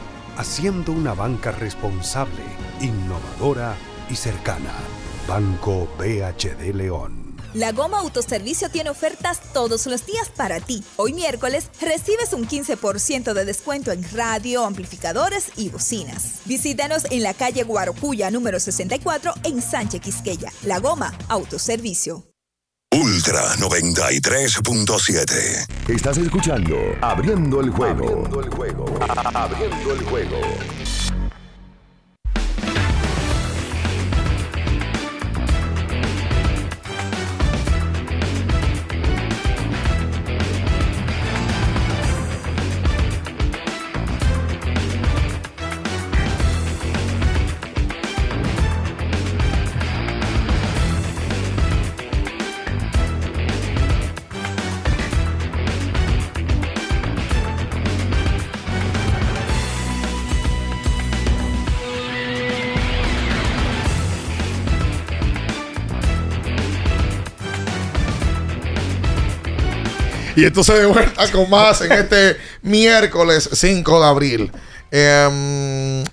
haciendo una banca responsable, innovadora y cercana. Banco BHD León. La Goma Autoservicio tiene ofertas todos los días para ti. Hoy miércoles recibes un 15% de descuento en radio, amplificadores y bocinas. Visítanos en la calle Guarocuya número 64 en Sánchez Quisqueya. La Goma Autoservicio. Ultra 93.7. Estás escuchando Abriendo el juego. Abriendo el juego. Abriendo el juego. Y esto se de vuelta con más en este miércoles 5 de abril. Em,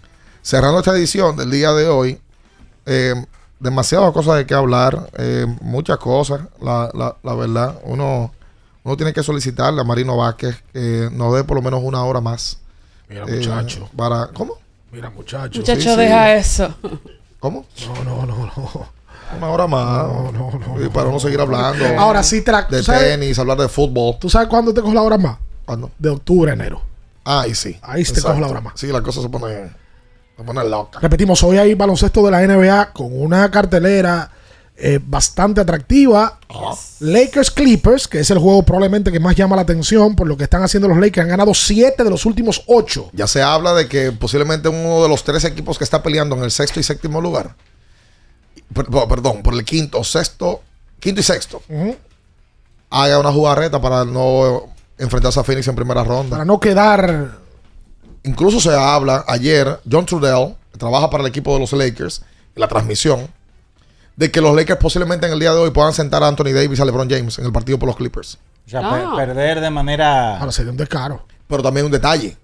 cerrando esta edición del día de hoy, em, demasiadas cosas de qué hablar, em, muchas cosas, la, la, la verdad. Uno, uno tiene que solicitarle a Marino Vázquez que nos dé por lo menos una hora más. Mira, eh, muchacho. Para, ¿Cómo? Mira, muchacho. Muchacho, Sí, sí. deja eso. ¿Cómo? No, no, no, no. Una hora más. Y para no seguir hablando. Ahora sí, te la- De tenis, hablar de fútbol. ¿Tú sabes cuándo te cojo la hora más? ¿Cuándo? De octubre a enero. Ahí sí. Ahí sí te cojo la hora más. Sí, la cosa se pone, se pone loca. Repetimos, hoy hay baloncesto de la NBA con una cartelera eh, bastante atractiva. Lakers Clippers, que es el juego probablemente que más llama la atención por lo que están haciendo los Lakers. Han ganado 7 de los últimos 8. Ya se habla de que posiblemente uno de los tres equipos que está peleando en el sexto y séptimo lugar, perdón, por el quinto, sexto, quinto y sexto, haga una jugarreta para no enfrentarse a Phoenix en primera ronda. Para no quedar. Incluso se habla ayer, John Trudell, que trabaja para el equipo de los Lakers, en la transmisión, de que los Lakers posiblemente en el día de hoy puedan sentar a Anthony Davis y a LeBron James en el partido por los Clippers. O sea, pe- perder de manera. Ahora sería un descaro. Pero también un detalle.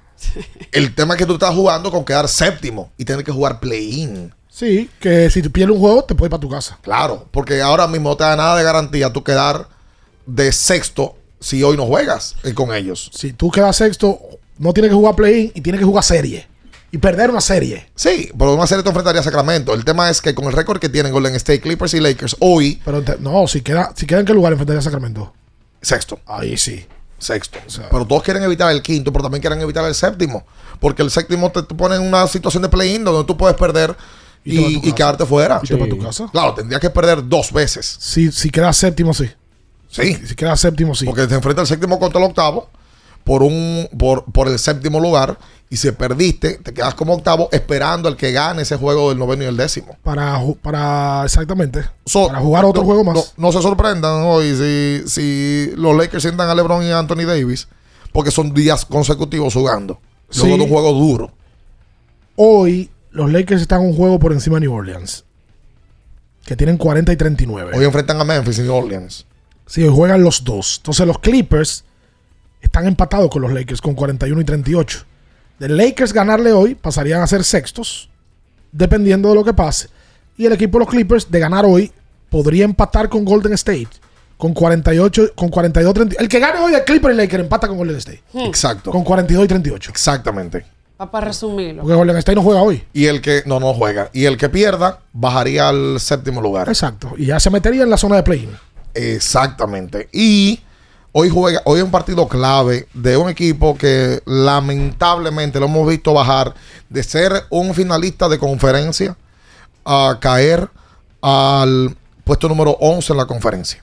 El tema es que tú estás jugando con quedar séptimo y tener que jugar play-in. Sí, que si tú pierdes un juego, te puedes ir para tu casa. Claro, porque ahora mismo no te da nada de garantía tú quedar de sexto si hoy no juegas eh, con ellos. Si tú quedas sexto, no tienes que jugar play-in y tienes que jugar serie. Y perder una serie. Sí, pero una serie te enfrentaría a Sacramento. El tema es que con el récord que tienen Golden State, Clippers y Lakers hoy, Pero te- no, si queda, si queda en qué lugar enfrentaría a Sacramento. sexto. Ahí sí. Sexto. pero todos quieren evitar el quinto, pero también quieren evitar el séptimo. Porque el séptimo te, te pone en una situación de play-in donde tú puedes perder Y quedarte fuera. Y te vas a tu casa. Claro, tendrías que perder dos veces. Si, si quedas séptimo, sí. Sí. Si quedas séptimo, sí. Porque te enfrenta el séptimo contra el octavo por un por, por el séptimo lugar. Y si perdiste, te quedas como octavo esperando al que gane ese juego del noveno y el décimo. Para, para exactamente. So, para jugar otro no- juego más. No, no se sorprendan hoy si, si los Lakers sientan a LeBron y a Anthony Davis, porque son días consecutivos jugando. Luego Sí. de un juego duro. Hoy los Lakers están un juego por encima de New Orleans. Que tienen 40 y 39. Hoy enfrentan a Memphis y New Orleans. Sí, hoy juegan los dos. Entonces los Clippers están empatados con los Lakers con 41 y 38. De Lakers ganarle hoy pasarían a ser sextos, dependiendo de lo que pase. Y el equipo de los Clippers de ganar hoy podría empatar con Golden State con 48, con 42 30. El que gane hoy de Clippers y Lakers empata con Golden State. Exacto. Con 42 y 38. Exactamente. Para resumirlo. Porque Golden State no juega hoy. Y el que no, no juega. Y el que pierda bajaría al séptimo lugar. Exacto. Y ya se metería en la zona de play-in. Exactamente. Y hoy juega, hoy es un partido clave de un equipo que lamentablemente lo hemos visto bajar de ser un finalista de conferencia a caer al puesto número 11 en la conferencia.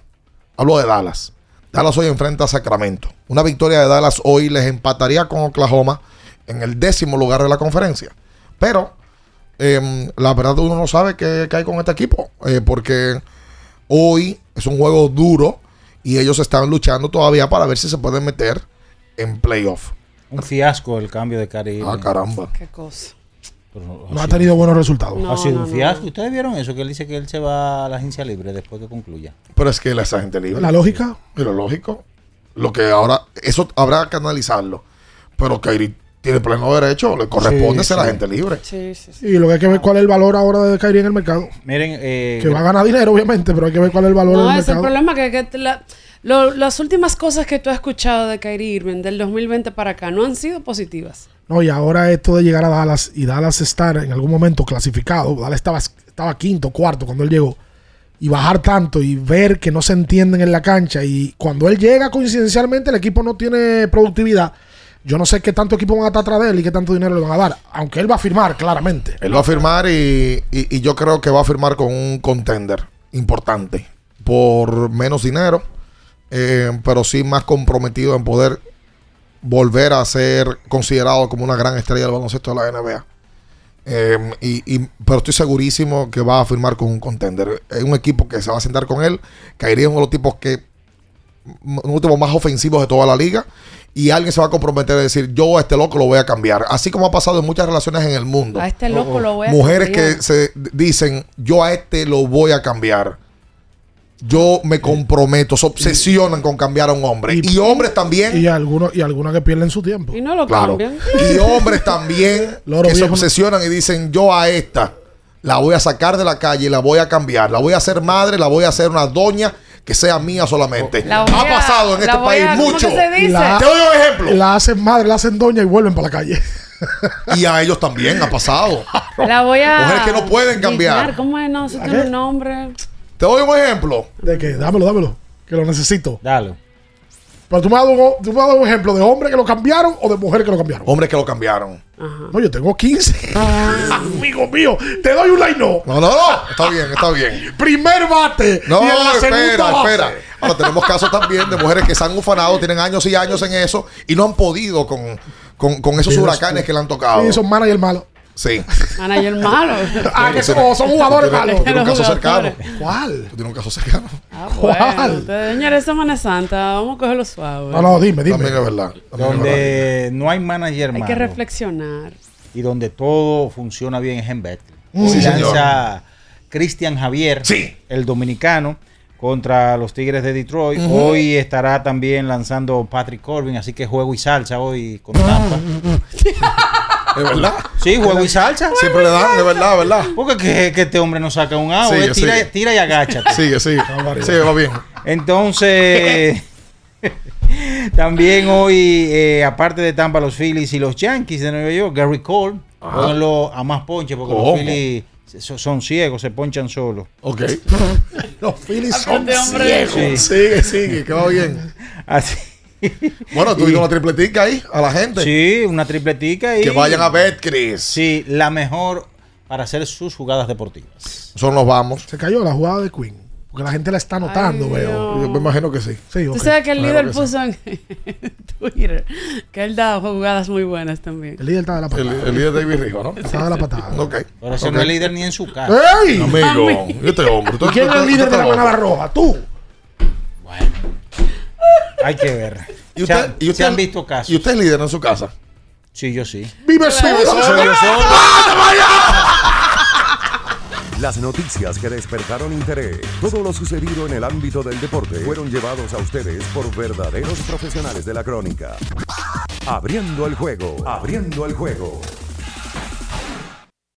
Hablo de Dallas. Dallas hoy enfrenta a Sacramento. Una victoria de Dallas hoy les empataría con Oklahoma en el décimo lugar de la conferencia. Pero em, la verdad uno no sabe qué, qué hay con este equipo. eh, porque hoy es un juego duro y ellos están luchando todavía para ver si se pueden meter en playoff. Un fiasco el cambio de Cari. Ah, caramba. Qué cosa. No ha tenido buenos resultados. ha sido un fiasco. ¿Ustedes vieron eso? Que él dice que él se va a la agencia libre después que concluya. Pero es que él es agente libre. La lógica. Y lo lógico. Lo que ahora, eso habrá que analizarlo. Pero Kairi tiene pleno derecho, le corresponde Sí, ser sí. agente libre. Sí, sí, sí. Y lo que hay que ver cuál es el valor ahora de Kyrie en el mercado. Miren, eh, Que va a ganar dinero, obviamente, pero hay que ver cuál es el valor No, del es el mercado. problema que, que te la- lo- las últimas cosas que tú has escuchado de Kyrie Irving del 2020 para acá no han sido positivas. No, y ahora esto de llegar a Dallas y Dallas estar en algún momento clasificado, Dallas estaba, estaba quinto, cuarto cuando él llegó, y bajar tanto y ver que no se entienden en la cancha y cuando él llega coincidencialmente el equipo no tiene productividad, yo no sé qué tanto equipo van a estar atrás de él y qué tanto dinero le van a dar, aunque él va a firmar claramente. Él va a firmar y, y- yo creo que va a firmar con un contender importante. Por menos dinero, eh, pero sí más comprometido en poder volver a ser considerado como una gran estrella del baloncesto de la NBA. Eh, y, pero estoy segurísimo que va a firmar con un contender. Es un equipo que se va a sentar con él. Caería uno de los tipos que uno de los más ofensivos de toda la liga. Y alguien se va a comprometer a decir, yo a este loco lo voy a cambiar. Así como ha pasado en muchas relaciones en el mundo. A este loco lo voy a Mujeres cambiar. que se dicen, yo a este lo voy a cambiar. Yo me comprometo, se obsesionan con cambiar a un hombre. Y, hombres también. Y algunos y algunos que pierden su tiempo. Y no lo Claro. cambian. Y hombres también que se obsesionan y dicen, yo a esta la voy a sacar de la calle y la voy a cambiar. La voy a hacer madre, la voy a hacer una doña que sea mía solamente. La ha a- pasado en este país a- ¿cómo mucho. se dice? La- Te doy un ejemplo. La hacen madre, la hacen doña y vuelven para la calle. Y a ellos también ha pasado. La voy a. Mujeres que no pueden cambiar. ¿Cómo es? No, eso ¿A tiene un nombre. Te doy un ejemplo. ¿De qué? Dámelo, dámelo. Que lo necesito. Dale. Pero tú me has dado un, tú me has dado un ejemplo de hombre que lo cambiaron o de mujer que lo cambiaron. Hombres que lo cambiaron. No, yo tengo 15. Amigo mío, te doy un line no. No, no, no. Está bien, está bien. Primer bate. No, y en la segunda espera, base. espera. Ahora tenemos casos también de mujeres que se han ufanado, tienen años y años en eso y no han podido con, con, con esos huracanes que le han tocado. Sí, son manager malos. Sí. Manager malo. Ah, que son, son jugadores malos. tú tienes un caso cercano. ¿Cuál? Tú tienes un caso cercano. Ah, ¿Cuál? bueno. Señores, Semana Santa, vamos a cogerlo suave. No, no, dime, dime. También es verdad. También es verdad. Donde no hay manager Hay malo que reflexionar. y donde todo funciona bien es en. Sí, Hoy señor. lanza Cristian Javier, Sí. el dominicano, contra los Tigres de Detroit. Hoy estará también lanzando Patrick Corbin, así que juego y salsa hoy con Tampa. Es verdad. Sí, juego y salsa. Siempre le dan, es verdad, verdad. Porque que, que este hombre no saca un agua, Sigue, tira, sigue. tira y agáchate. Sigue, sigue. Sí, va bien. Entonces, también hoy, eh, aparte de Tampa, los Phillies y los Yankees de Nueva York, Gary Cole, pónganlo a más ponche porque ¿Cómo? los Phillies so- son ciegos, se ponchan solos. Ok. Los Phillies son ciegos. Sigue, sigue, que va bien. Así. Bueno, tú Y- una tripletica ahí a la gente. Sí, una tripletica y Que vayan a Betcris. Sí, la mejor para hacer sus jugadas deportivas. Son nos vamos. Se cayó la jugada de Queen. Porque la gente la está notando, Ay, veo. Yo me imagino que sí. Sí, Tú ok. sabes que el Claro líder que sí. puso en Twitter que él da jugadas muy buenas también. El líder está de la patada. El, el líder David Rijo, ¿no? Está de la patada. Ok. Pero ese no es líder ni en su casa. ¡Ey! Amigo, ¿y este hombre? ¿Y quién es el líder de la manada roja? Tú. Hay que ver. ¿Y Se usted, han- y se han visto casos. ¿Y usted es líder en su casa? Sí, yo sí. ¡Vive solo. Las noticias que despertaron interés, todo lo sucedido en el ámbito del deporte, fueron llevados a ustedes por verdaderos profesionales de la crónica. Abriendo el juego, abriendo el juego.